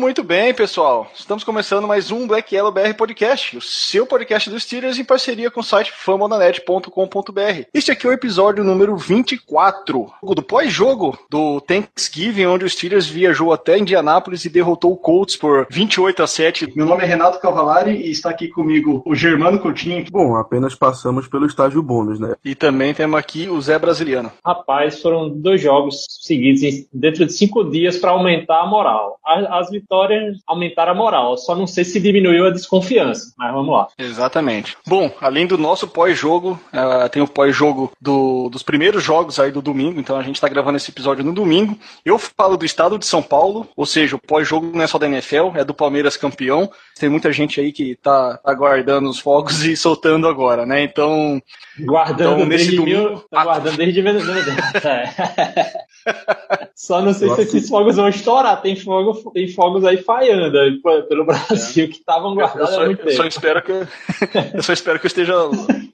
Muito, bem, pessoal. Estamos começando mais um Black Yellow BR Podcast, o seu podcast dos Steelers em parceria com o site famonanet.com.br. Este aqui é o episódio número 24 do pós-jogo do Thanksgiving, onde o Steelers viajou até Indianápolis e derrotou o Colts por 28 a 7. Meu nome é Renato Cavalari e está aqui comigo o Germano Coutinho. Bom, apenas passamos pelo estágio bônus, né? E também temos aqui o Zé Brasiliano. Rapaz, foram dois jogos seguidos dentro de cinco dias para aumentar a moral. As vitórias aumentaram a moral, só não sei se diminuiu a desconfiança, mas vamos lá. Exatamente. Bom, além do nosso pós-jogo, eh, tem o pós-jogo do- dos primeiros jogos aí do domingo, então a gente está gravando esse episódio no domingo. Eu falo do estado de São Paulo, ou seja, o pós-jogo não é só da NFL, é do Palmeiras campeão. Tem muita gente aí que tá aguardando os fogos e soltando agora, né? Então, Guardando Então, nesse desde domingo- mil, tá Ah. guardando desde mil- É. Só não sei Eu se esses fogos vão estourar. Tem, fogo, tem fogos aí falhando aí pelo Brasil que estavam eu guardados só, há muito eu só espero que eu só espero que eu esteja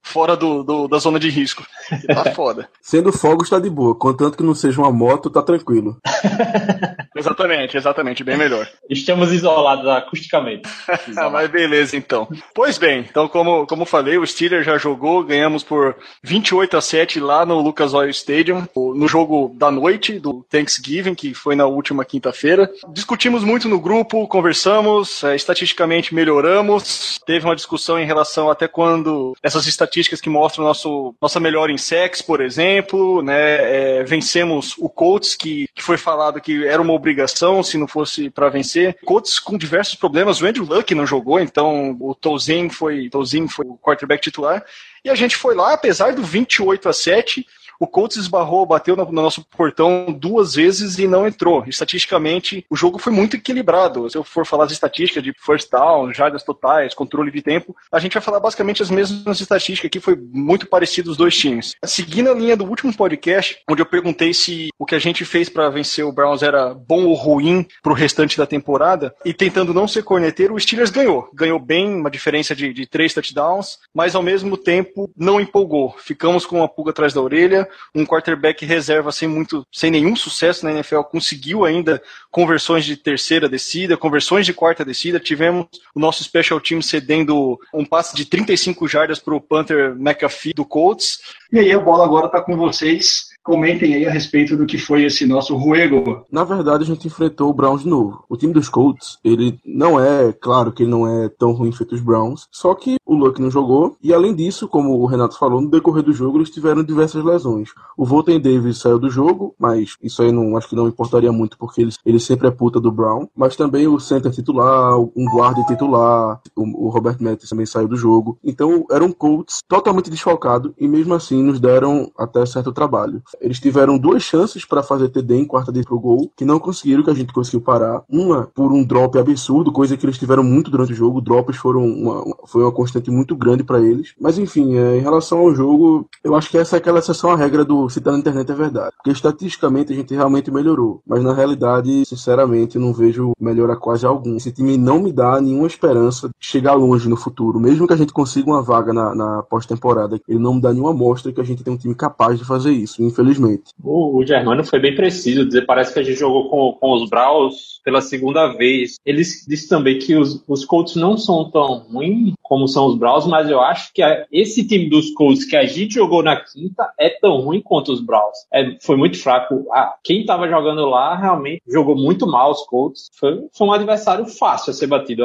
fora do, do- da zona de risco. Tá foda. Sendo fogos tá de boa, contanto que não seja uma moto, tá tranquilo. Exatamente, exatamente, bem melhor. Estamos isolados acusticamente. Ah, mas beleza, então. Pois bem, então como, como falei, o Steelers já jogou, ganhamos por 28 a 7 lá no Lucas Oil Stadium, no jogo da noite do Thanksgiving, que foi na última quinta-feira. Discutimos muito no grupo, conversamos, eh, estatisticamente melhoramos, teve uma discussão em relação até quando essas estatísticas que mostram nosso, nossa melhora em sex, por exemplo, né, eh, vencemos o Colts, que, que foi falado que era uma obrigação se não fosse para vencer. Colts com diversos problemas, o Andrew Luck não jogou, então o Tozin foi, foi o quarterback titular. E a gente foi lá, apesar do 28 a 7, o Colts esbarrou, bateu no, no nosso portão duas vezes e não entrou. Estatisticamente, o jogo foi muito equilibrado. Se eu for falar de estatística de first down, jardas totais, controle de tempo, a gente vai falar basicamente as mesmas estatísticas aqui, foi muito parecido os dois times. Seguindo a linha do último podcast, onde eu perguntei se o que a gente fez para vencer o Browns era bom ou ruim para o restante da temporada, e tentando não ser corneteiro, o Steelers ganhou. Ganhou bem, uma diferença de, de três touchdowns, mas ao mesmo tempo não empolgou. Ficamos com uma pulga atrás da orelha, um quarterback reserva sem muito, sem nenhum sucesso na NFL, conseguiu ainda conversões de terceira descida, conversões de quarta descida. Tivemos o nosso special team cedendo um passe de 35 jardas para o Panther McAfee do Colts. E aí a bola agora está com vocês. Comentem aí a respeito do que foi esse nosso ruego. Na verdade, a gente enfrentou o Browns de novo. O time dos Colts, ele não é, claro que ele não é tão ruim feito os Browns, só que o Luck não jogou, e além disso, como o Renato falou, no decorrer do jogo eles tiveram diversas lesões. O Volten Davis saiu do jogo, mas isso aí não acho que não importaria muito, porque ele, ele sempre é puta do Brown, mas também o center titular, um guarda titular, o, o Robert Mathis também saiu do jogo. Então, era um Colts totalmente desfalcado, e mesmo assim nos deram até certo trabalho. Eles tiveram duas chances para fazer TD em quarta de pro gol, que não conseguiram, que a gente conseguiu parar. Uma por um drop absurdo, coisa que eles tiveram muito durante o jogo. Drops foram uma, uma- foi uma constante muito grande para eles. Mas enfim, é, em relação ao jogo, eu acho que essa é aquela exceção à regra do se tá na internet é verdade. Porque estatisticamente a gente realmente melhorou. Mas na realidade, sinceramente, não vejo melhora quase algum. Esse time não me dá nenhuma esperança de chegar longe no futuro. Mesmo que a gente consiga uma vaga na, na pós-temporada, ele não me dá nenhuma amostra que a gente tem um time capaz de fazer isso, infelizmente. O, o Germano foi bem preciso dizer, parece que a gente jogou com, com os Browns pela segunda vez. Ele disse também que os, os Colts não são tão ruins como são os Browns, mas eu acho que a- esse time dos Colts que a gente jogou na quinta é tão ruim quanto os Browns. É, foi muito fraco. Quem estava jogando lá realmente jogou muito mal os Colts. Foi, foi um adversário fácil a ser batido,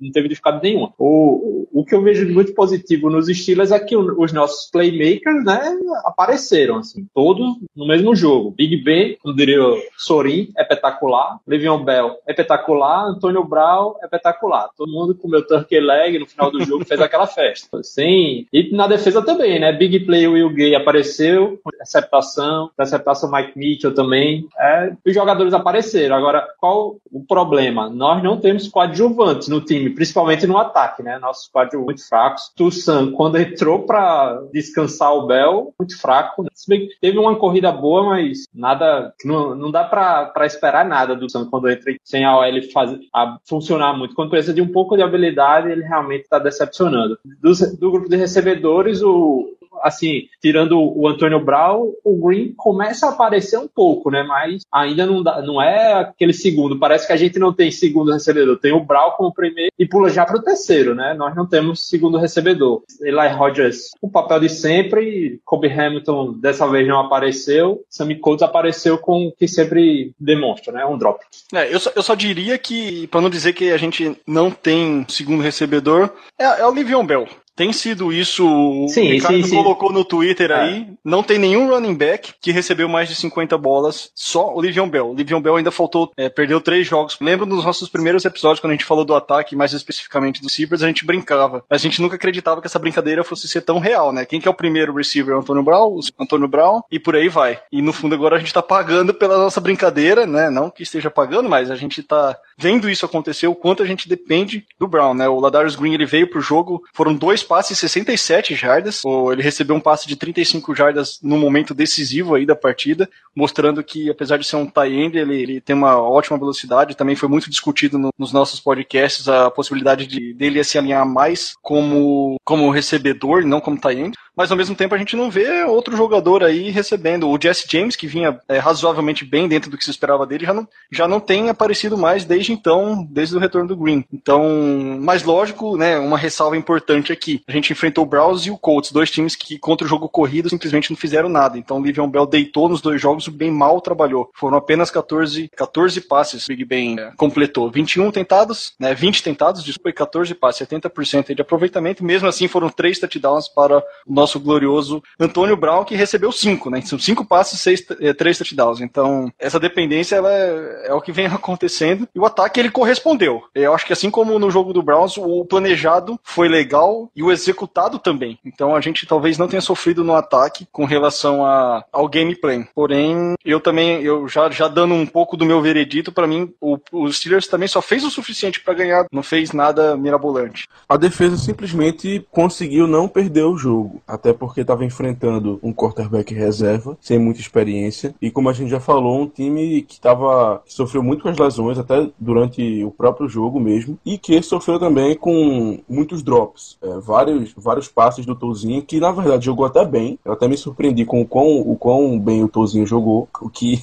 não teve dificuldade nenhuma. O, o que eu vejo de muito positivo nos Steelers é que os nossos playmakers, né, apareceram, assim. Todos no mesmo jogo. Big Ben, como diria Sorin, é espetacular. Le'Veon Bell é espetacular. Antônio Brown é espetacular. Todo mundo comeu turkey leg no final do jogo fez aquela festa. Sim. E na defesa também, né? Big Play Will Gay apareceu, receptação, receptação Mike Mitchell também. É, os jogadores apareceram. Agora, qual o problema? Nós não temos coadjuvantes no time, principalmente no ataque, né? Nossos coadjuvantes muito fracos. Tussan, quando entrou para descansar o Bell, muito fraco. Né? Se bem que teve uma corrida boa, mas nada. Não, não dá para esperar nada do Tussan quando entra sem a OL fazer, a funcionar muito. Quando precisa de um pouco de habilidade, ele realmente está decepcionando. Do, do grupo de recebedores, o, assim, tirando o Antônio Brown, o Green começa a aparecer um pouco, né? Mas ainda não, dá, não é aquele segundo. Parece que a gente não tem segundo recebedor. Tem o Brown como primeiro e pula já para o terceiro, né? Nós não temos segundo recebedor. Eli Rogers, o papel de sempre. Kobe Hamilton dessa vez não apareceu. Sammy Coates apareceu com o que sempre demonstra, né? Um drop. É, eu, só, eu só diria que, para não dizer que a gente não tem segundo recebedor, é, é o Livion Bell. Tem sido isso, sim, o Ricardo sim, sim. colocou no Twitter É. aí. Não tem nenhum running back que recebeu mais de 50 bolas, só o Livion Bell. O Livion Bell ainda faltou, é, perdeu três jogos. Lembro dos nossos primeiros episódios, quando a gente falou do ataque, mais especificamente dos receivers, a gente brincava. A gente nunca acreditava que essa brincadeira fosse ser tão real, né? Quem que é o primeiro receiver? Antônio Brown, o Antônio Brown, e por aí vai. E no fundo agora a gente tá pagando pela nossa brincadeira, né? Não que esteja pagando, mas a gente tá vendo isso acontecer, o quanto a gente depende do Brown, né? O Ladarius Green, ele veio pro jogo, foram dois passes, 67 jardas, ele recebeu um passe de 35 jardas no momento decisivo aí da partida, mostrando que, apesar de ser um tie end, ele, ele tem uma ótima velocidade, também foi muito discutido no- nos nossos podcasts a possibilidade de, dele se alinhar mais como, como recebedor, não como tie end, mas ao mesmo tempo a gente não vê outro jogador aí recebendo. O Jesse James, que vinha é, razoavelmente bem dentro do que se esperava dele, já não, já não tem aparecido mais desde então, desde o retorno do Green. Então, mas lógico, né, uma ressalva importante aqui. A gente enfrentou o Browns e o Colts, dois times que contra o jogo corrido simplesmente não fizeram nada. Então o Livion Bell deitou nos dois jogos, bem mal trabalhou. Foram apenas 14, 14 passes, Big Ben é, completou. 21 tentados, né, 20 tentados, desculpa, e 14 passes, 70% aí de aproveitamento. Mesmo assim, foram três touchdowns para o nosso glorioso Antônio Brown, que recebeu cinco, né? São cinco passes, seis, eh, três touchdowns. Então, essa dependência ela é, é o que vem acontecendo. E o ataque ele correspondeu. Eu acho que assim como no jogo do Browns, o planejado foi legal e o executado também. Então a gente talvez não tenha sofrido no ataque com relação a, ao gameplay. Porém, eu também, eu já, já dando um pouco do meu veredito, para mim, o, o Steelers também só fez o suficiente para ganhar, não fez nada mirabolante. A defesa simplesmente conseguiu não perder o jogo, até porque estava enfrentando um quarterback reserva, sem muita experiência, e como a gente já falou, um time que tava, que sofreu muito com as lesões, até durante o próprio jogo mesmo, e que sofreu também com muitos drops, é, vários, vários passes do Tozinho, que na verdade jogou até bem, eu até me surpreendi com o quão, o quão bem o Tozinho jogou, o que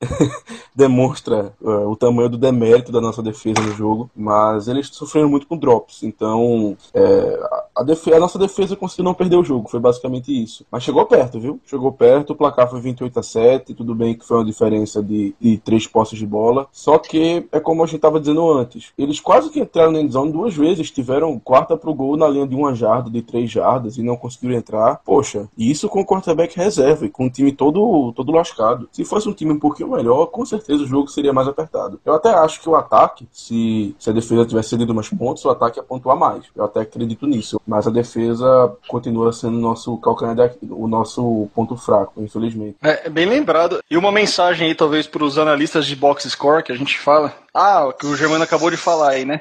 demonstra é, o tamanho do demérito da nossa defesa no jogo, mas eles sofreram muito com drops, então é, a, defe- a nossa defesa conseguiu não perder o jogo, foi basicamente isso. Mas chegou perto, viu? Chegou perto, o placar foi 28 a 7, tudo bem que foi uma diferença de, de três posses de bola, só que é como a gente estava dizendo antes, eles quase que entraram na endzone duas vezes, tiveram quarta pro gol na linha de uma jarda, de três jardas e não conseguiram entrar. Poxa, e isso com o quarterback reserva e com o time todo, todo lascado. Se fosse um time um pouquinho melhor, com certeza o jogo seria mais apertado. Eu até acho que o ataque, se, se a defesa tivesse cedido mais pontos, o ataque ia pontuar mais. Eu até acredito nisso. Mas a defesa continua sendo o nosso calcanhar, da- o nosso ponto fraco, infelizmente. É, é bem lembrado. E uma mensagem aí, talvez, para os analistas de box score que a gente fala. Ah, o que o Germano acabou de falar aí, né?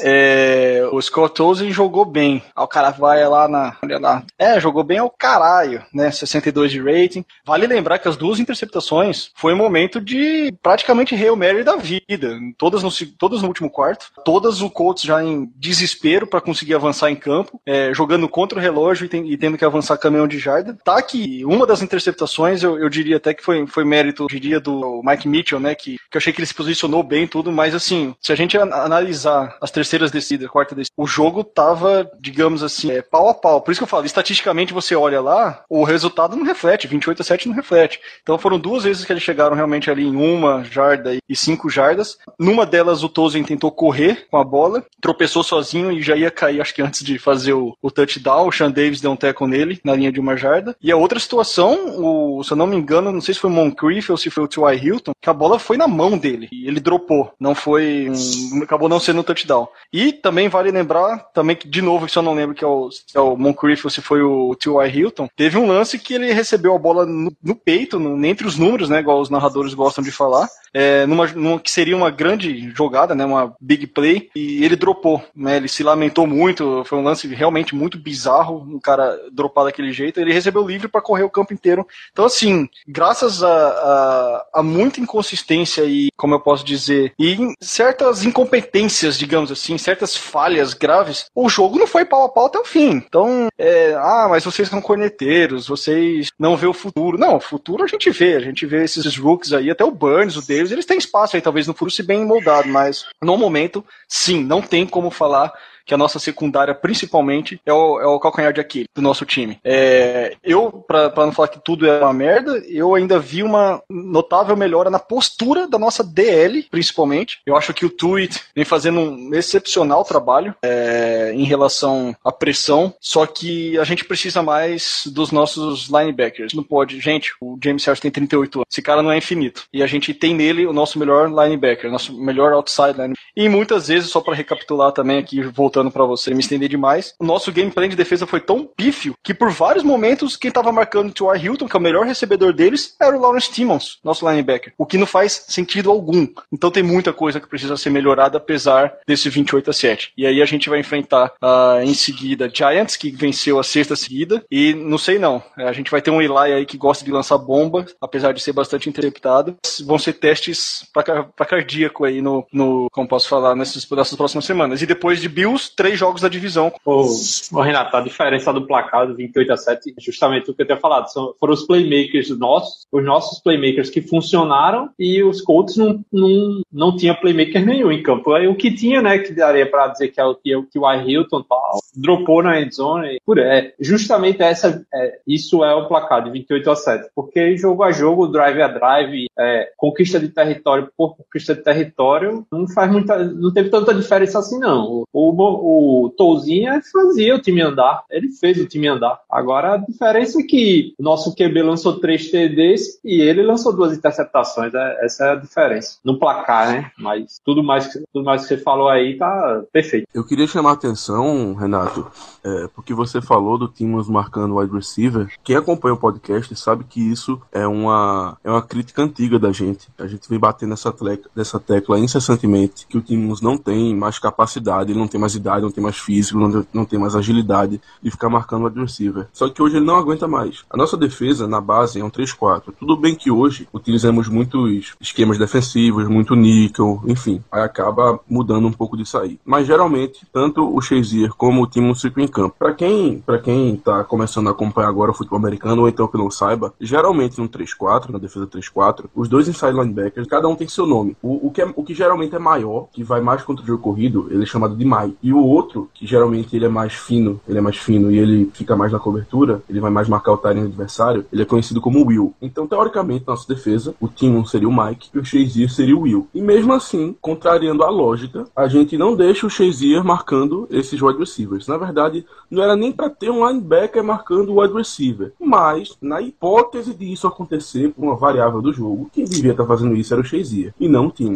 É, o Scott Tolzien jogou bem. O cara vai lá na. Olha lá. É, jogou bem ao caralho, né? 62 de rating. Vale lembrar que as duas interceptações foi um momento de praticamente Hail Mary da vida. Todas no, todas no último quarto. Todas o Colts já em desespero para conseguir avançar em campo. é, jogando contra o relógio e, tem- e tendo que avançar caminhão de jarda. Tá que uma das interceptações eu, eu diria até que foi, foi mérito, diria, do Mike Mitchell, né? Que, que eu achei que ele se posicionou bem tudo, mas assim, se a gente an- analisar as terceiras descidas, quarta desse. O jogo tava, digamos assim, é, pau a pau. Por isso que eu falo, estatisticamente você olha lá, o resultado não reflete, 28 a 7 não reflete. Então foram duas vezes que eles chegaram realmente ali em uma jarda e cinco jardas. Numa delas o Tozin tentou correr com a bola, tropeçou sozinho e já ia cair, acho que antes de fazer o, o touchdown. O Sean Davis deu um teco nele na linha de uma jarda. E a outra situação, o, se eu não me engano, não sei se foi o Moncrief ou se foi o T.Y. Hilton, que a bola foi na mão dele e ele dropou. Não foi. Um, acabou não sendo um touchdown. E também vale lembrar, também que, de novo, se eu não lembro que é o, se é o Moncrief ou se foi o T.Y. Hilton, teve um lance que ele recebeu a bola no, no peito, no, entre os números, né? Igual os narradores gostam de falar, é, numa, numa, que seria uma grande jogada, né? Uma big play, e ele dropou, né? Ele se lamentou muito, foi um lance realmente muito bizarro, um cara dropar daquele jeito. Ele recebeu livre para correr o campo inteiro. Então, assim, graças a, a, a muita inconsistência e, como eu posso dizer, e certas incompetências, digamos assim, certas falhas graves, o jogo não foi pau a pau até o fim. Então, é, ah, mas vocês são corneteiros, vocês não vê o futuro. Não, o futuro a gente vê, a gente vê esses rooks aí, até o Burns, o Davis, eles têm espaço aí, talvez no futuro se bem moldado, mas no momento, sim, não tem como falar que a nossa secundária, principalmente, é o, é o calcanhar de Aquiles do nosso time. É, eu, para não falar que tudo é uma merda, eu ainda vi uma notável melhora na postura da nossa DL, principalmente. Eu acho que o Tweet vem fazendo um excepcional trabalho é, em relação à pressão, só que a gente precisa mais dos nossos linebackers. Não pode, gente, o James Harris tem 38 anos. Esse cara não é infinito. E a gente tem nele o nosso melhor linebacker, nosso melhor outside linebacker. E muitas vezes, só para recapitular também aqui, voltando voltando para você me estender demais. O nosso gameplay de defesa foi tão pífio que por vários momentos quem tava marcando o T.Y. Hilton, que é o melhor recebedor deles, era o Lawrence Timmons, nosso linebacker. O que não faz sentido algum. Então tem muita coisa que precisa ser melhorada apesar desse 28 a 7. E aí a gente vai enfrentar uh, em seguida Giants, que venceu a sexta seguida. E não sei não. A gente vai ter um Eli aí que gosta de lançar bomba, apesar de ser bastante interceptado. Vão ser testes para cardíaco aí no, no, como posso falar, nessas, nessas próximas semanas. E depois de Bills, três jogos da divisão. Ô, ô, Renato, a diferença do placar do 28 a 7 é justamente o que eu tinha falado. São, foram os playmakers nossos, os nossos playmakers que funcionaram e os Colts não, não, não tinha playmaker nenhum em campo. Aí o que tinha, né, que daria para dizer que é o que, que o Hilton tal, dropou na endzone. Por é, justamente essa, é, isso é o placar de 28 a 7, porque jogo a jogo, drive a drive, é, conquista de território por conquista de território, não faz muita, não teve tanta diferença assim não. O, o, o Touzinho fazia o time andar. Ele fez o time andar. Agora a diferença é que o nosso QB lançou três TDs e ele lançou duas interceptações. É, essa é a diferença. No placar, né? Mas tudo mais, tudo mais que você falou aí tá perfeito. Eu queria chamar a atenção, Renato, é, porque você falou do Timos marcando wide receiver. Quem acompanha o podcast sabe que isso é uma, é uma crítica antiga da gente. A gente vem batendo nessa, tecla, tecla incessantemente que o Timos não tem mais capacidade, ele não tem mais idade não tem mais físico, não, não tem mais agilidade de ficar marcando o adversário. Só que hoje ele não aguenta mais. A nossa defesa na base é um 3-4. Tudo bem que hoje utilizamos muitos esquemas defensivos, muito níquel, enfim, aí acaba mudando um pouco disso aí. Mas geralmente, tanto o Shazier como o time ficam em campo. Para quem, para quem tá começando a acompanhar agora o futebol americano ou então que não saiba, geralmente no 3-4, na defesa 3-4, os dois inside linebackers, cada um tem seu nome. O, o, que, é, o que geralmente é maior, que vai mais contra o jogo corrido, ele é chamado de Mai. E o outro, que geralmente ele é mais fino, ele é mais fino e ele fica mais na cobertura, ele vai mais marcar o time adversário, ele é conhecido como Will. Então, teoricamente, nossa defesa, o Timon seria o Mike e o Shazier seria o Will. E mesmo assim, contrariando a lógica, a gente não deixa o Shazier marcando esses wide receivers. Na verdade, não era nem para ter um linebacker marcando o wide receiver. Mas, na hipótese de isso acontecer por uma variável do jogo, quem devia estar fazendo isso era o Shazier e não o Timon.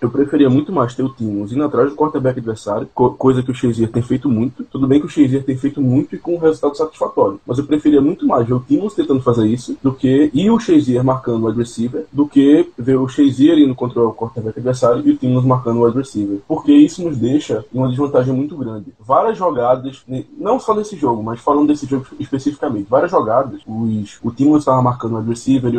Eu preferia muito mais ter o Timmons indo atrás do quarterback adversário, co coisa que o Shazier tem feito muito. Tudo bem que o Shazier tem feito muito e com um resultado satisfatório, mas eu preferia muito mais ver o Timmons tentando fazer isso do que e o Shazier marcando o adversário do que ver o Shazier indo contra o quarterback adversário e o Timmons marcando o adversário. Porque isso nos deixa em uma desvantagem muito grande. Várias jogadas, não só nesse jogo, mas falando desse jogo especificamente, várias jogadas, os, o Timmons estava marcando o adversário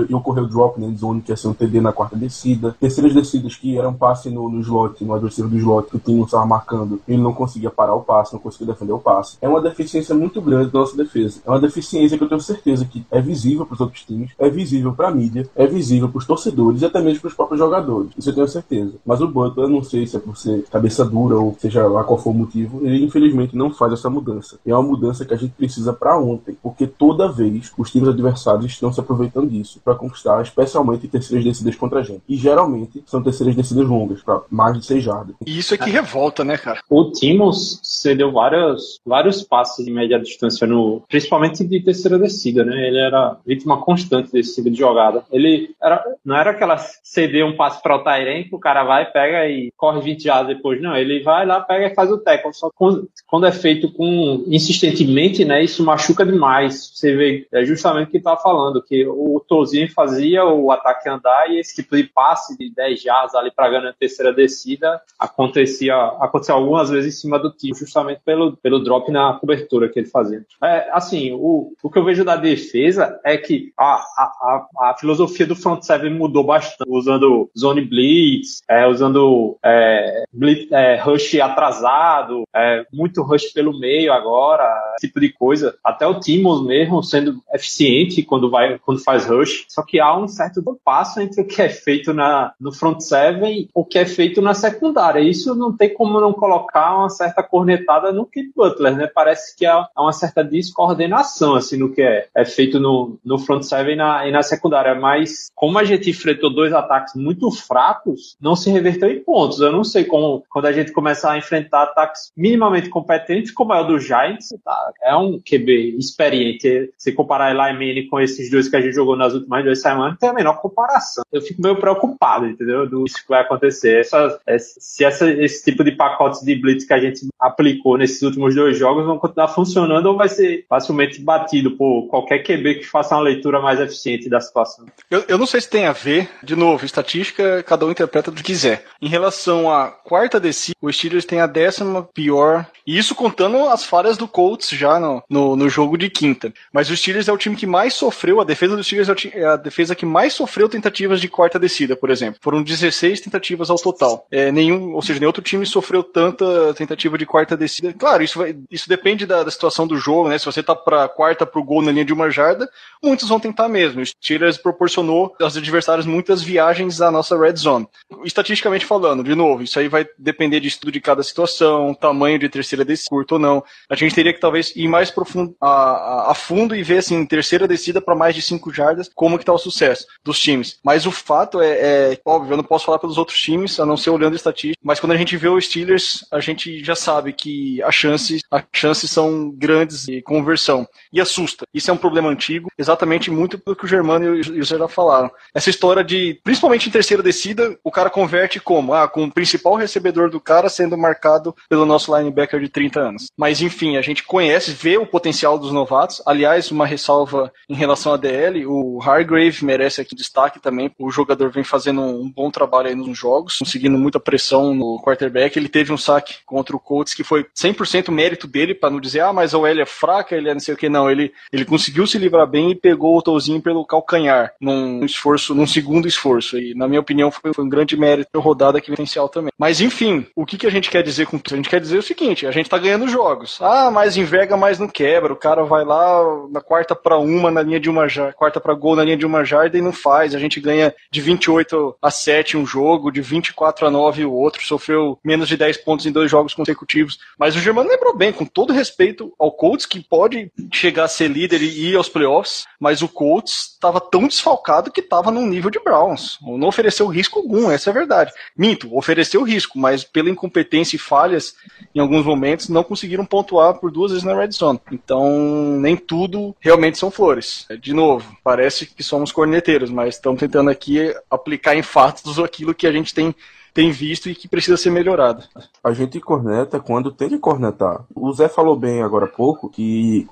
e ocorreu o drop na zone, que ia ser um TD na quarta descida, terceiras descidas que eram para passe no, no slot, no adversário do slot, que o time estava marcando, ele não conseguia parar o passe, não conseguia defender o passe. É uma deficiência muito grande da nossa defesa. É uma deficiência que eu tenho certeza que é visível para os outros times, é visível para a mídia, é visível para os torcedores e até mesmo para os próprios jogadores. Isso eu tenho certeza. Mas o Butler, não sei se é por ser cabeça dura ou seja lá qual for o motivo, ele infelizmente não faz essa mudança. E é uma mudança que a gente precisa para ontem, porque toda vez os times adversários estão se aproveitando disso para conquistar, especialmente terceiras descidas contra a gente. E geralmente são terceiras descidas longas, para mais de 6 jardas. E isso é que revolta, né, cara? O Timos cedeu vários, vários passes de média distância, no, principalmente de terceira descida, né? Ele era vítima constante desse tipo de jogada. Ele era, não era aquela ceder um passe para o Tairen que o cara vai, pega e corre 20 jardas depois. Não, ele vai lá, pega e faz o tackle. Só quando, quando é feito com insistentemente, né? Isso machuca demais. Você vê, é justamente o que tá falando, que o Tozinho fazia o ataque andar e esse tipo de passe de 10 jardas ali para ganhar a terceira descida acontecia, acontecia algumas vezes em cima do time, justamente pelo, pelo drop na cobertura que ele fazia. É, assim, o, o que eu vejo da defesa é que a, a, a, a filosofia do front seven mudou bastante, usando zone blitz, é, usando é, blitz, é, rush atrasado, é, muito rush pelo meio agora, esse tipo de coisa. Até o Timos mesmo sendo eficiente quando vai quando faz rush, só que há um certo passo entre o que é feito na, no front seven o que é feito na secundária. Isso não tem como não colocar uma certa cornetada no Kid Butler, né? Parece que há uma certa descoordenação assim no que é, é feito no, no front seven e na, e na secundária. Mas como a gente enfrentou dois ataques muito fracos, não se reverteu em pontos. Eu não sei como quando a gente começar a enfrentar ataques minimamente competentes, como é o do Giants, tá? é um QB experiente. Se comparar Eli com esses dois que a gente jogou nas últimas duas semanas, tem a menor comparação. Eu fico meio preocupado, entendeu? Do que vai acontecer. Essa, se essa, esse tipo de pacotes de blitz que a gente aplicou nesses últimos dois jogos vão continuar funcionando ou vai ser facilmente batido por qualquer QB que faça uma leitura mais eficiente da situação. Eu, eu não sei se tem a ver, de novo, estatística, cada um interpreta do que quiser. Em relação à quarta descida, o Steelers tem a décima pior, e isso contando as falhas do Colts já no, no, no jogo de quinta. Mas o Steelers é o time que mais sofreu, a defesa do Steelers é, é a defesa que mais sofreu tentativas de quarta descida, por exemplo. Foram 16 tentativas ao total. É, nenhum, ou seja, nenhum outro time sofreu tanta tentativa de quarta descida. Claro, isso, vai- isso depende da, da situação do jogo, né? Se você tá pra quarta pro gol na linha de uma jarda, muitos vão tentar mesmo. O Steelers proporcionou aos adversários muitas viagens à nossa red zone. Estatisticamente falando, de novo, isso aí vai depender de estudo de cada situação, tamanho de terceira descida, curto ou não. A gente teria que talvez ir mais profundo, a, a- a fundo e ver assim, terceira descida para mais de cinco jardas, como que tá o sucesso dos times. Mas o fato é, é, óbvio, eu não posso falar pelos outros times, a não ser olhando estatística, mas quando a gente vê o Steelers, a gente já sabe que as chances, as chances são grandes de conversão. E assusta. Isso é um problema antigo, exatamente muito pelo que o Germano e o Zé já falaram. Essa história de, principalmente em terceira descida, o cara converte como? Ah, com o principal recebedor do cara sendo marcado pelo nosso linebacker de 30 anos. Mas enfim, a gente conhece, vê o potencial dos novatos. Aliás, uma ressalva em relação à DL, o Hargrave merece aqui destaque também. O jogador vem fazendo um bom trabalho aí nos jogos, conseguindo muita pressão no quarterback. Ele teve um saque contra o Colts que foi 100% mérito dele, para não dizer, ah, mas a OL é fraca, ele é não sei o que. Não, ele, ele conseguiu se livrar bem e pegou o Tozinho pelo calcanhar, num esforço, num segundo esforço. E, na minha opinião, foi, foi um grande mérito rodada que potencial também. Mas, enfim, o que, que a gente quer dizer com isso? A gente quer dizer o seguinte, a gente tá ganhando jogos. Ah, mas enverga, mas não quebra. O cara vai lá na quarta para uma na linha de uma jarda, quarta para gol na linha de uma jarda e não faz. A gente ganha de 28 a 7 um jogo, de 24 a 9 o outro, sofreu menos de 10 pontos em dois jogos consecutivos. Mas o Germano lembrou bem, com todo respeito ao Colts, que pode chegar a ser líder e ir aos playoffs, mas o Colts estava tão desfalcado que estava num nível de Browns. Não ofereceu risco algum, essa é a verdade. Minto, ofereceu risco, mas pela incompetência e falhas, em alguns momentos, não conseguiram pontuar por duas vezes na red zone. Então, nem tudo realmente são flores. De novo, parece que somos corneteiros, mas estamos tentando aqui aplicar em fatos aquilo que a gente tem tem visto e que precisa ser melhorado. A gente corneta quando tem que cornetar. O Zé falou bem agora há pouco que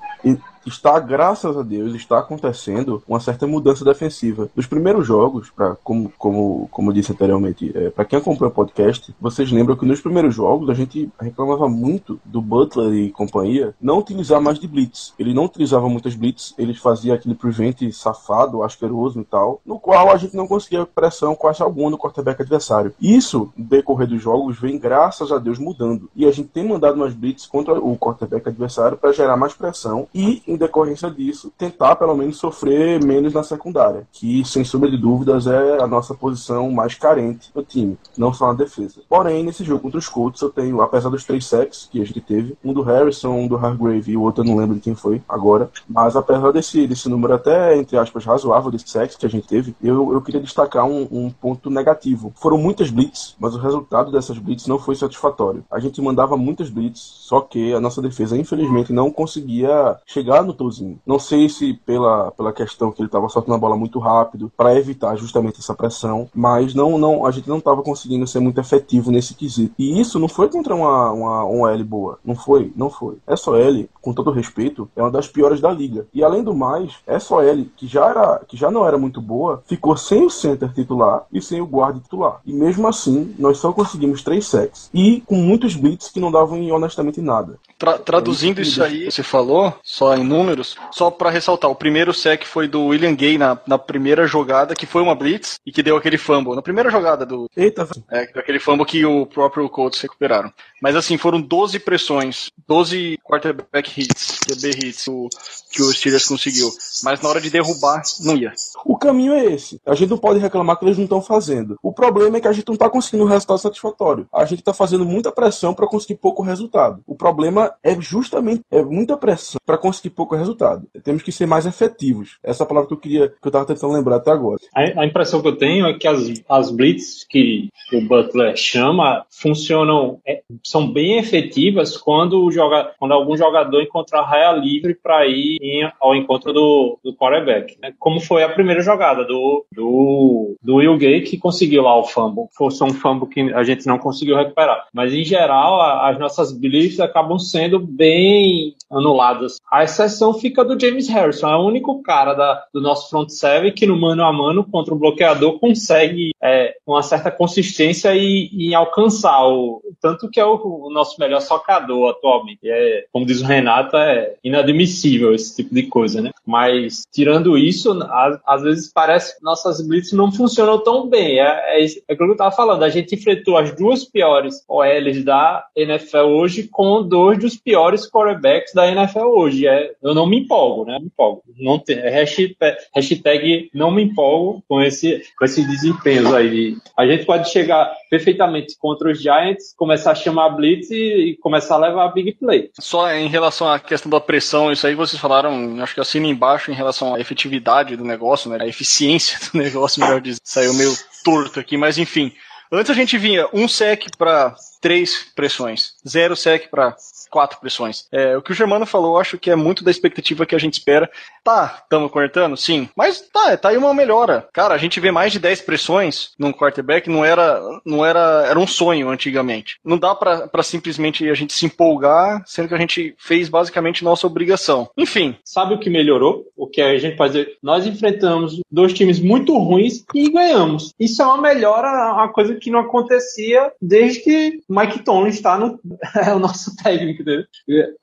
está, graças a Deus, está acontecendo uma certa mudança defensiva. Nos primeiros jogos, pra, como, como, como disse anteriormente, é, para quem acompanha o podcast, vocês lembram que nos primeiros jogos a gente reclamava muito do Butler e companhia não utilizar mais de blitz. Ele não utilizava muitas blitz, ele fazia aquele prevent safado, asqueroso e tal, no qual a gente não conseguia pressão quase alguma no quarterback adversário. Isso, no decorrer dos jogos, vem graças a Deus mudando. E a gente tem mandado mais blitz contra o quarterback adversário para gerar mais pressão e, em decorrência disso, tentar pelo menos sofrer menos na secundária, que sem sombra de dúvidas é a nossa posição mais carente do time, não só na defesa. Porém, nesse jogo contra os Colts, eu tenho, apesar dos três sacks que a gente teve, um do Harrison, um do Hargrave e o outro eu não lembro de quem foi agora, mas apesar desse, desse número até, entre aspas, razoável de sacks que a gente teve, eu, eu queria destacar um, um ponto negativo. Foram muitas blitz, mas o resultado dessas blitz não foi satisfatório. A gente mandava muitas blitz, só que a nossa defesa, infelizmente, não conseguia chegar no Tozinho. Não sei se pela, pela questão que ele estava soltando a bola muito rápido, para evitar justamente essa pressão, mas não, não a gente não estava conseguindo ser muito efetivo nesse quesito. E isso não foi contra uma, uma, uma L boa. Não foi, não foi. Essa L, com todo respeito, é uma das piores da liga. E além do mais, essa L, que já, era, que já não era muito boa, ficou sem o center titular e sem o guarda titular. E mesmo assim, nós só conseguimos três sacks. E com muitos blitz que não davam honestamente nada. Tra traduzindo isso aí, você falou, só em números, só para ressaltar, o primeiro sec foi do William Gay na, na primeira jogada, que foi uma blitz, e que deu aquele fumble. Na primeira jogada do. Eita, É, aquele fumble que o próprio Colts recuperaram. Mas assim, foram 12 pressões, 12 quarterback hits, QB hits, o, que o Steelers conseguiu. Mas na hora de derrubar, não ia. O caminho é esse. A gente não pode reclamar que eles não estão fazendo. O problema é que a gente não está conseguindo um resultado satisfatório. A gente está fazendo muita pressão para conseguir pouco resultado. O problema é justamente é muita pressão para conseguir pouco resultado. Temos que ser mais efetivos. Essa é palavra que eu queria, que eu estava tentando lembrar até agora. A, a impressão que eu tenho é que as, as blitz que o Butler chama funcionam, é, são bem efetivas quando, joga, quando algum jogador encontrar raia livre para ir em- ao encontro do, do quarterback. né? Como foi a primeira jogada do, do, do Will Gay que conseguiu lá o fumble. Só um fumble que a gente não conseguiu recuperar. Mas em geral, a- as nossas blitz acabam sendo bem anuladas. A exceção fica do James Harrison. É o único cara da, do nosso front seven que no mano a mano contra o bloqueador consegue é, uma certa consistência e, e alcançar o tanto que é o, o nosso melhor socador atualmente. É, como diz o Renato, é inadmissível esse tipo de coisa, né? Mas tirando isso, às vezes parece que nossas blitz não funcionam tão bem. É, é, é aquilo que eu tava falando. A gente enfrentou as duas piores OLs da NFL hoje com dois dos piores quarterbacks da NFL hoje. É, eu não me empolgo, né? Me empolgo. Não tem, é hashtag, hashtag não me empolgo com, esse, com esses desempenhos aí. A gente pode chegar perfeitamente contra os Giants, começar a chamar blitz e, e começar a levar big play. Só em relação à questão da pressão, isso aí vocês falaram, acho que assina embaixo em relação à efetividade do negócio, né? A eficiência do negócio, melhor dizer. Saiu meio torto aqui, mas enfim. Antes a gente vinha um sec para três pressões, zero sec para quatro pressões. É, o que o Germano falou, acho que é muito da expectativa que a gente espera. Tá, estamos cortando? Sim. Mas tá, tá aí uma melhora. Cara, a gente vê mais de 10 pressões num quarterback, não era, não era, era um sonho antigamente. Não dá pra simplesmente a gente se empolgar, sendo que a gente fez basicamente nossa obrigação. Enfim, Sabe o que melhorou? O que a gente dizer? Nós enfrentamos dois times muito ruins e ganhamos. Isso é uma melhora, uma coisa que não acontecia desde que Mike Tomlin está no é o nosso técnico. Entendeu?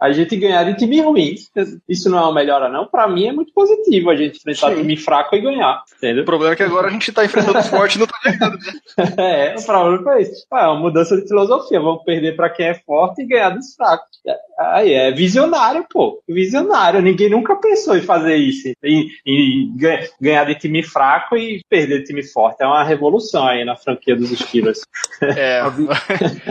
A gente ganhar de time ruim. Isso não é uma melhora, não. Para mim é muito positivo a gente enfrentar Sim. time fraco e ganhar. Entendeu? o problema é que agora a gente tá enfrentando o forte e não tá ganhando. É, o problema foi isso. É uma mudança de filosofia. Vamos perder para quem é forte e ganhar dos fracos. Aí é visionário, pô. Visionário. Ninguém nunca pensou em fazer isso. Em, em ganha- ganhar de time fraco e perder de time forte. É uma revolução aí na franquia dos Steelers. É,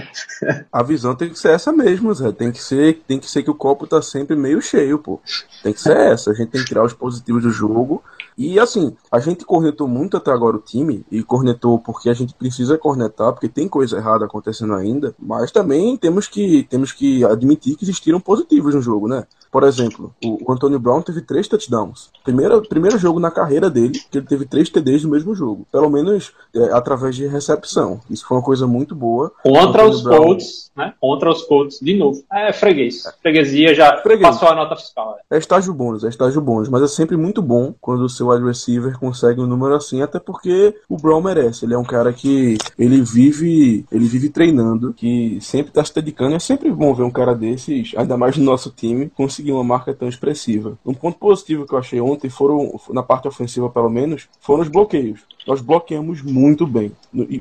A, vi- a visão tem que ser essa mesmo, Zé. Tem que ser, tem que ser que o copo tá sempre meio cheio, pô. Tem que ser essa. A gente tem que tirar os positivos do jogo. E assim, a gente cornetou muito até agora o time, e cornetou porque a gente precisa cornetar, porque tem coisa errada acontecendo ainda, mas também temos que, temos que admitir que existiram positivos no jogo, né? Por exemplo, o, o Antônio Brown teve três touchdowns. Primeiro, primeiro jogo na carreira dele que ele teve três TDs no mesmo jogo. Pelo menos é, através de recepção. Isso foi uma coisa muito boa. Contra os Brown- Colts, né? Contra os Colts, de novo. É freguês. Freguesia já Freguês. passou a nota fiscal. é. É estágio bônus, é estágio bônus, mas é sempre muito bom quando o seu wide receiver consegue um número assim, até porque o Brown merece. Ele é um cara que ele vive, ele vive treinando, que sempre tá se dedicando. É sempre bom ver um cara desses, ainda mais no nosso time, conseguir uma marca tão expressiva. Um ponto positivo que eu achei ontem foram, na parte ofensiva pelo menos, foram os bloqueios. Nós bloqueamos muito bem,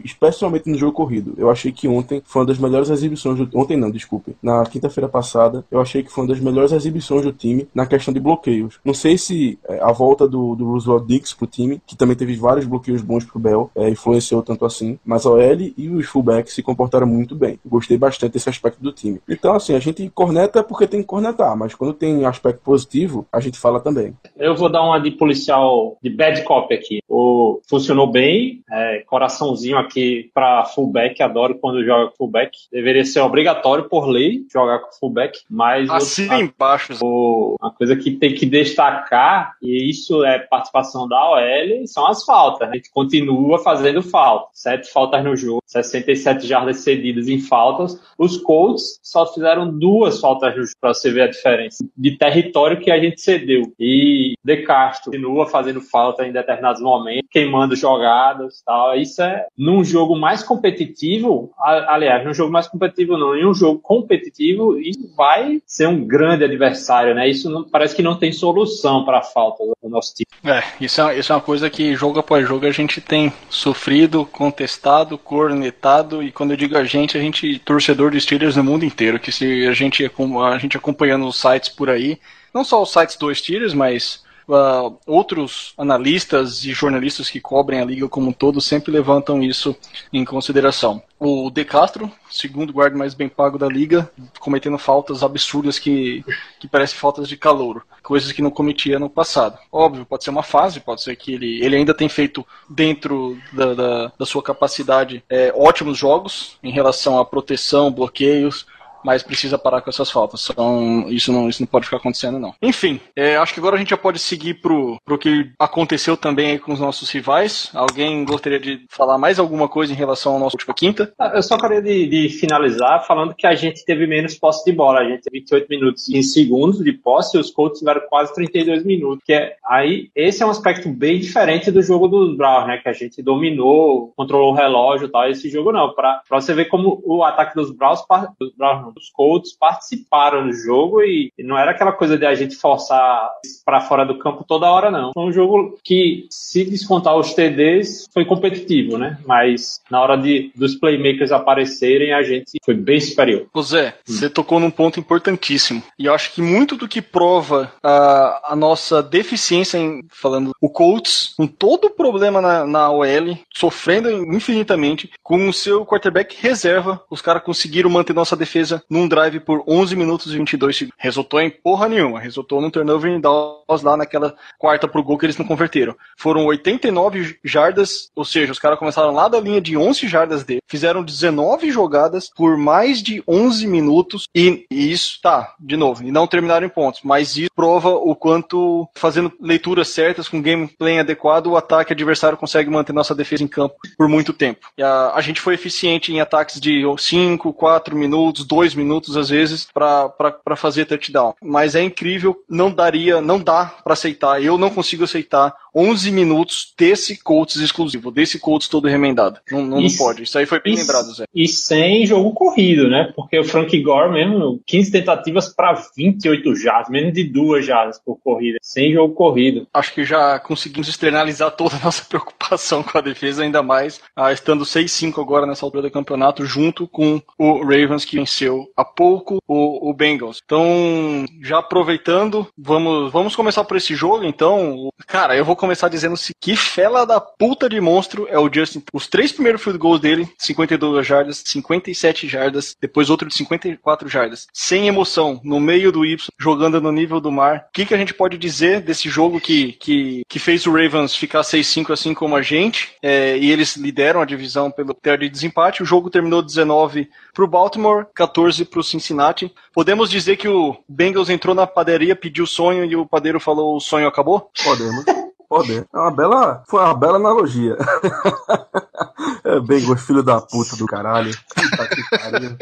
especialmente no jogo corrido. Eu achei que ontem foi uma das melhores exibições do, ontem não, desculpe. Na quinta-feira passada, eu achei que foi uma das melhores exibições do time na questão de bloqueios. Não sei se é, a volta do, do Roosevelt Dix pro time, que também teve vários bloqueios bons pro Bell, é, influenciou tanto assim, mas a OL e os fullbacks se comportaram muito bem. Gostei bastante desse aspecto do time. Então, assim, a gente corneta porque tem que cornetar, mas quando tem aspecto positivo, a gente fala também. Eu vou dar uma de policial, de bad cop aqui. O, funcionou bem, é, coraçãozinho aqui pra fullback, adoro quando joga com fullback. Deveria ser obrigatório por lei jogar com fullback, mas Assina embaixo. o- uma coisa que tem que destacar, e isso é participação da OL, são as faltas. A gente continua fazendo falta. Sete faltas no jogo, 67 jardas cedidas em faltas. Os Colts só fizeram duas faltas no jogo, para você ver a diferença de território que a gente cedeu. E De Castro continua fazendo falta em determinados momentos, queimando jogadas tal. Isso é num jogo mais competitivo, aliás, num jogo mais competitivo não, em um jogo competitivo, isso vai ser um grande adversário, né? Isso não- parece que não tem solução para a falta do nosso time. É, isso é, isso é uma coisa que jogo após jogo a gente tem sofrido, contestado, cornetado, e quando eu digo a gente, a gente torcedor de Steelers no mundo inteiro, que se a gente, a gente acompanhando os sites por aí, não só os sites do Steelers, mas ah, outros analistas e jornalistas que cobrem a liga como um todo sempre levantam isso em consideração. O De Castro, segundo guarda mais bem pago da liga, cometendo faltas absurdas que, que parecem faltas de calouro, coisas que não cometia no passado. Óbvio, pode ser uma fase, pode ser que ele, ele ainda tem feito dentro da, da, da sua capacidade é, ótimos jogos em relação à proteção, bloqueios, mas precisa parar com essas faltas. Então, isso não, isso não pode ficar acontecendo, não. Enfim, é, acho que agora a gente já pode seguir pro, pro que aconteceu também aí com os nossos rivais. Alguém gostaria de falar mais alguma coisa em relação ao nosso última quinta? Ah, Eu só queria de, de finalizar falando que a gente teve menos posse de bola. A gente teve 28 minutos em segundos de posse e os Colts tiveram quase 32 minutos. Que é, aí, esse é um aspecto bem diferente do jogo dos Browns, né? Que a gente dominou, controlou o relógio e tal. Esse jogo não. Pra, pra você ver como o ataque dos Browns, dos Browns não, dos Colts participaram do jogo e, não era aquela coisa de a gente forçar pra fora do campo toda hora, não. Foi um jogo que, se descontar os TDs, foi competitivo, né? Mas na hora de, dos playmakers aparecerem, a gente foi bem superior. Ô Zé, você tocou num ponto importantíssimo. E eu acho que muito do que prova a, a nossa deficiência em falando o Colts, com todo o problema na, na OL, sofrendo infinitamente, com o seu quarterback reserva, os caras conseguiram manter nossa defesa num drive por 11 minutos e 22 segundos. Resultou em porra nenhuma. Resultou num turnover em downs lá naquela quarta pro gol que eles não converteram. Foram 89 jardas, ou seja, os caras começaram lá da linha de 11 jardas dele, fizeram 19 jogadas por mais de 11 minutos e, e isso, tá, de novo, e não terminaram em pontos, mas isso prova o quanto, fazendo leituras certas, com gameplay adequado, o ataque adversário consegue manter nossa defesa em campo por muito tempo. A, a gente foi eficiente em ataques de 5, 4 minutos, 2 minutos às vezes, para fazer touchdown. Mas é incrível, não daria, não dá para aceitar, eu não consigo aceitar 11 minutos desse Colts exclusivo, desse Colts todo remendado. Não, não, não Isso- pode. Isso aí foi bem isso- lembrado, Zé. E sem jogo corrido, né? Porque o Frank Gore mesmo, 15 tentativas para 28 jardas, menos de duas jardas por corrida, sem jogo corrido. Acho que já conseguimos externalizar toda a nossa preocupação com a defesa, ainda mais ah, estando 6-5 agora nessa altura do campeonato, junto com o Ravens que venceu há pouco o, o Bengals. Então, já aproveitando, vamos, vamos começar por esse jogo, então. Cara, eu vou começar dizendo se que fela da puta de monstro é o Justin. Os três primeiros field goals dele, 52 jardas, 57 jardas, depois outro de 54 jardas. Sem emoção, no meio do Y, jogando no nível do mar. O que, que a gente pode dizer desse jogo que, que, que fez o Ravens ficar 6-5 assim como a gente? É, e eles lideram a divisão pelo ter de desempate. O jogo terminou 19 para o Baltimore, 14 para o Cincinnati. Podemos dizer que o Bengals entrou na padaria, pediu sonho e o padeiro falou o sonho acabou? Podemos. Poder. É uma bela. Foi uma bela analogia. é Bengals, filho da puta do caralho. Puta que pariu.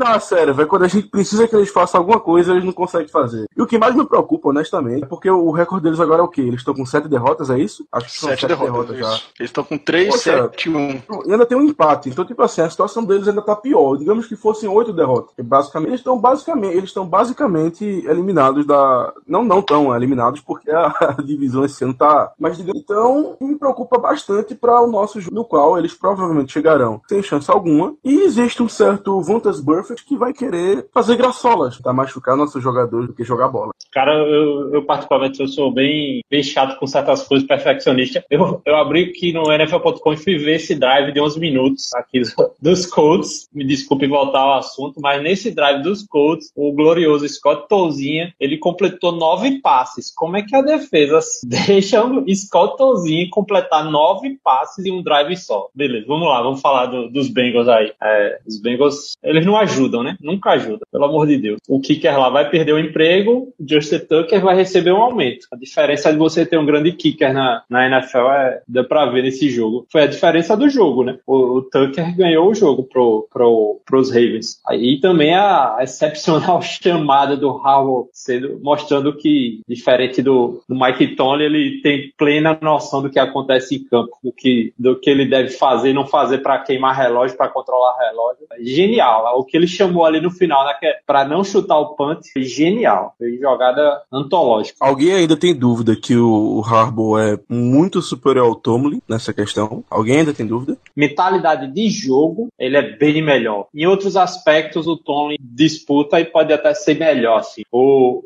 Não, sério, velho. Quando a gente precisa que eles façam alguma coisa, eles não conseguem fazer. E o que mais me preocupa, honestamente, é porque o recorde deles agora é o quê? Eles estão com sete derrotas, é isso? Acho que são sete, sete derrotas, derrotas já. Eles estão com três, sete, um. E ainda tem um empate. Então, tipo assim, a situação deles ainda tá pior. Digamos que fossem oito derrotas. Basicamente, eles estão basicamente, eles estão basicamente eliminados da. Não, não tão eliminados, porque a, a divisão esse ano tá. Mas digamos, então me preocupa bastante para o nosso jogo, no qual eles provavelmente chegarão sem chance alguma. E existe um certo Vontas Que vai querer fazer graçolas, tá machucar nossos jogadores do que jogar bola. Cara, eu, eu particularmente eu sou bem, bem chato com certas coisas, perfeccionista. Eu, eu abri aqui no NFL.com e fui ver esse drive de 11 minutos aqui dos Colts. Me desculpe voltar ao assunto, mas nesse drive dos Colts, o glorioso Scott Tolzinha, ele completou nove passes. Como é que a defesa deixa o Scott Tolzinha completar nove passes em um drive só? Beleza, vamos lá, vamos falar do, dos Bengals aí. É, os Bengals, eles não ajudam, né? Nunca ajudam, pelo amor de Deus. O kicker lá vai perder o emprego, o Justin Tucker vai receber um aumento. A diferença de você ter um grande kicker na, na NFL é, dá pra ver nesse jogo. Foi a diferença do jogo, né? O, o Tucker ganhou o jogo pro, pro, pros Ravens. Aí também a excepcional chamada do Howell sendo, mostrando que, diferente do, do Mike Tomlin, ele tem plena noção do que acontece em campo, do que, do que ele deve fazer e não fazer para queimar relógio, para controlar relógio. Genial. O que ele chamou ali no final, né, é para não chutar o punt, genial. Foi jogada antológica. Alguém ainda tem dúvida que o Harbaugh é muito superior ao Tomlin nessa questão? Alguém ainda tem dúvida? Mentalidade de jogo, ele é bem melhor. Em outros aspectos, o Tomlin disputa e pode até ser melhor, assim. O,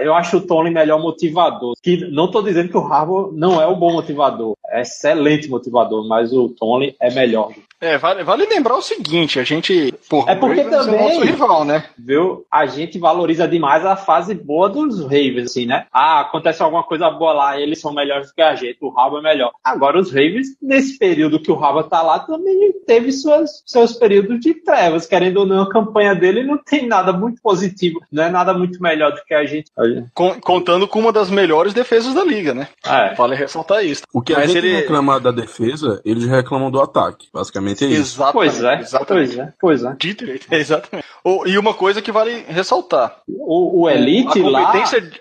eu, acho o Tomlin melhor motivador. Que não estou dizendo que o Harbaugh não é o bom motivador. É excelente motivador, mas o Tomlin é melhor. É, vale, vale lembrar o seguinte, a gente. Porra, é porque também. É o nosso rival, né? Viu? A gente valoriza demais a fase boa dos Ravens, assim, né? Ah, acontece alguma coisa boa lá, eles são melhores do que a gente, o Rabo é melhor. Agora, os Ravens, nesse período que o Rabo tá lá, também teve suas, seus períodos de trevas. Querendo ou não, a campanha dele não tem nada muito positivo, não é nada muito melhor do que a gente. contando com uma das melhores defesas da liga, né? É. Vale ressaltar isso. O que a Mas gente ele... reclamar da defesa, eles reclamam do ataque. Basicamente é isso. Exatamente. Pois é, exatamente. Pois é, pois é. De direito, é, exatamente. O, e uma coisa que vale ressaltar. O, o Elite lá,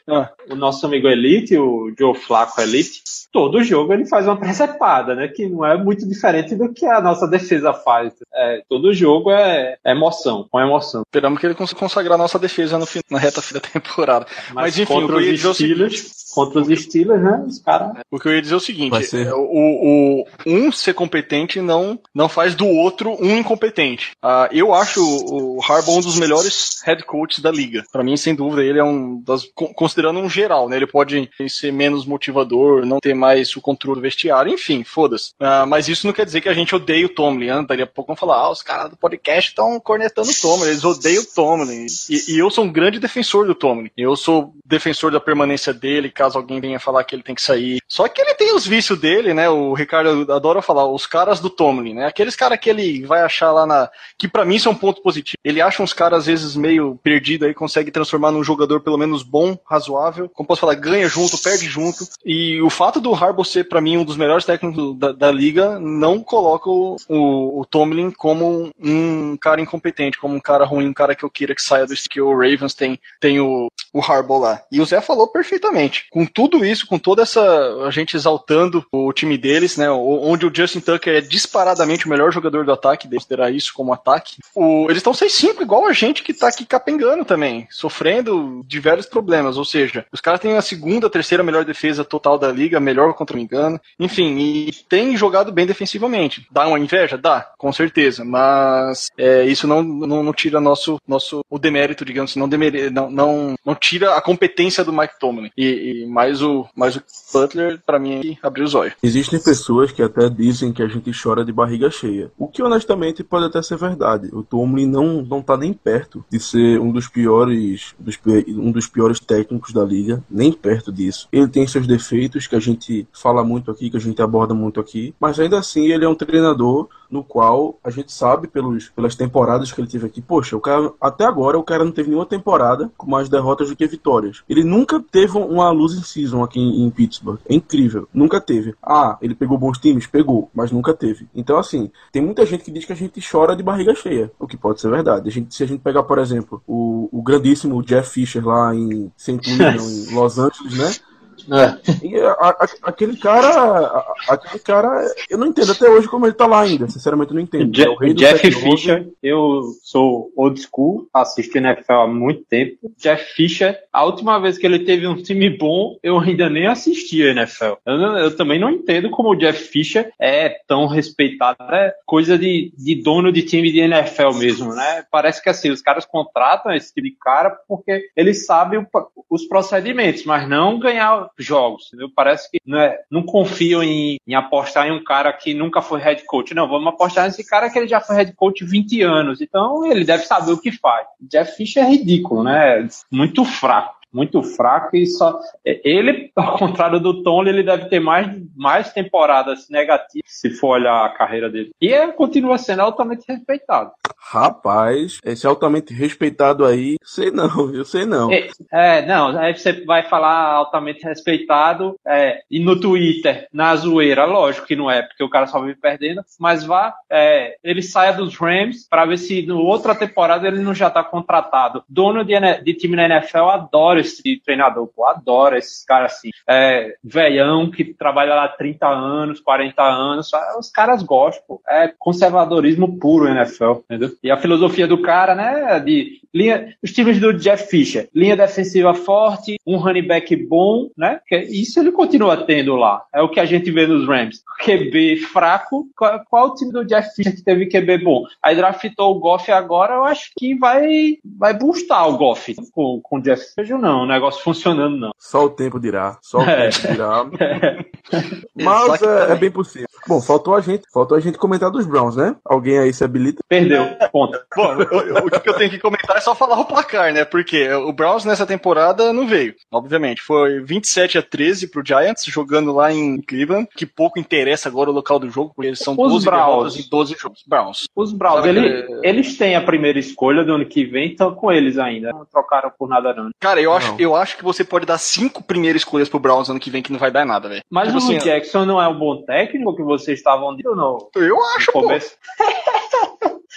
ah. O nosso amigo Elite, o Joe Flaco Elite, todo jogo ele faz uma precepada, né? Que não é muito diferente do que a nossa defesa faz. É, todo jogo é emoção, com emoção. Esperamos que ele consiga consagrar nossa defesa no, na reta fim da temporada. Mas, Mas enfim, contra os Steelers, contra os Steelers, né? Os caras. O que eu ia dizer é o seguinte: é, o, o, um ser competente não, não faz do outro um incompetente. Uh, eu acho o Harbaugh um dos melhores head coaches da liga. Para mim, sem dúvida, ele é um das. Considerando um geral, né? Ele pode ser menos motivador, não ter mais o controle do vestiário, enfim, foda-se. Uh, mas isso não quer dizer que a gente odeia o Tomlin. Né? Daqui a pouco vão falar, ah, os caras do podcast estão cornetando o Tomlin, eles odeiam o Tomlin. E, e eu sou um grande defensor do Tomlin. Eu sou defensor da permanência dele, caso alguém venha falar que ele tem que sair. Só que ele tem os vícios dele, né? O Ricardo adora falar, os caras do Tomlin, né? Aqueles caras que ele vai achar lá na. Que para mim são um ponto positivo. Ele acha uns caras, às vezes, meio perdido aí, consegue transformar num jogador pelo menos bom, razoável. Como posso falar, ganha junto, perde junto. E o fato do Harbaugh ser, para mim, um dos melhores técnicos da, da liga, não coloca o, o, o, Tomlin como um cara incompetente, como um cara ruim, um cara que eu queira que saia do que o Ravens tem, tem o, o Harbaugh lá. E o Zé falou perfeitamente. Com tudo isso, com toda essa. a gente exaltando o time deles, né? Onde o Justin Tucker é disparadamente o melhor jogador do ataque, considerar isso como ataque. O, eles estão 6-5, igual a gente que tá aqui capengando também. sofrendo diversos problemas, ou seja, os caras têm a segunda, terceira melhor defesa total da liga, melhor contra me engano. Enfim, e tem jogado bem defensivamente. Dá uma inveja? Dá, com certeza, mas é, isso não, não, não, tira nosso, nosso o demérito, digamos assim, não, demere, não, não, não tira a competência do Mike Tomlin. E, e mais o, mais o Butler, para mim, abriu os olhos. Existem pessoas que até dizem que a gente chora de barriga cheia. O que honestamente pode até ser verdade. O Tomlin não, não tá nem perto de ser um dos piores dos, um dos piores técnicos da liga, nem perto disso. Ele tem seus defeitos que a gente fala muito aqui, que a gente aborda muito aqui, mas ainda assim ele é um treinador no qual a gente sabe pelos, pelas temporadas que ele teve aqui, poxa, o cara até agora o cara não teve nenhuma temporada com mais derrotas do que vitórias. Ele nunca teve uma losing season aqui em, em Pittsburgh. É incrível, nunca teve. Ah, ele pegou bons times, pegou, mas nunca teve. Então assim, tem muita gente que diz que a gente chora de barriga cheia, o que pode ser verdade. A gente, se a gente pegar, por exemplo, o, o grandíssimo Jeff Fisher lá em St. Louis, Los Angeles, né? É. E a, a, aquele cara, a, aquele cara, eu não entendo até hoje como ele tá lá ainda. Sinceramente, eu não entendo. Je é Jeff Fisher, eu sou old school, assisto NFL há muito tempo. Jeff Fisher, a última vez que ele teve um time bom, eu ainda nem assisti a NFL. Eu, eu também não entendo como o Jeff Fisher é tão respeitado. É coisa de, de dono de time de NFL mesmo, né? Parece que assim, os caras contratam esse tipo de cara porque eles sabem o, os procedimentos, mas não ganhar jogos. Entendeu? Parece que não, é, não confiam em, em, apostar em um cara que nunca foi head coach. Não, vamos apostar nesse cara que ele já foi head coach 20 anos. Então ele deve saber o que faz. Jeff Fisher é ridículo, né? Muito fraco muito fraco e só ele, ao contrário do Tom, ele deve ter mais, mais temporadas negativas se for olhar a carreira dele. E é, continua sendo altamente respeitado. Rapaz, esse altamente respeitado aí, sei não, eu sei não. É, é, não, aí você vai falar altamente respeitado é, e no Twitter, na zoeira, lógico que não é, porque o cara só vive perdendo, mas vá, é, ele saia dos Rams para ver se no outra temporada ele não já tá contratado. Dono de, de time na NFL adora adoro esse treinador, pô, adoro esses caras assim. É, velhão que trabalha lá 30 anos, 40 anos, os caras gostam, pô. É conservadorismo puro NFL, entendeu? E a filosofia do cara, né, de linha, os times do Jeff Fisher, linha defensiva forte, um running back bom, né? Isso ele continua tendo lá. É o que a gente vê nos Rams. QB fraco, qual, qual o time do Jeff Fisher que teve QB bom? Aí draftou o Goff agora, eu acho que vai vai boostar o Goff com, com o Jeff Fisher, não não, o negócio funcionando não. Só o tempo dirá, só o é. tempo dirá. Mas é, é, bem possível. Bom, faltou a gente, faltou a gente comentar dos Browns, né? Alguém aí se habilita? Perdeu, ponto. Bom, o, o, que eu tenho que comentar é só falar o placar, né? Porque o Browns nessa temporada não veio, obviamente. Foi 27 a 13 pro Giants, jogando lá em Cleveland, que pouco interessa agora o local do jogo, porque eles são Os 12 Browns. em 12 jogos. Browns. Os Browns, ele, eles têm a primeira escolha do ano que vem, estão com eles ainda. Não trocaram por nada não. Cara, eu acho, eu acho que você pode dar cinco primeiras escolhas pro Browns ano que vem que não vai dar nada, velho. Mas o assim, Jackson não é um bom técnico que vocês estavam dizendo, não? Eu acho, pô.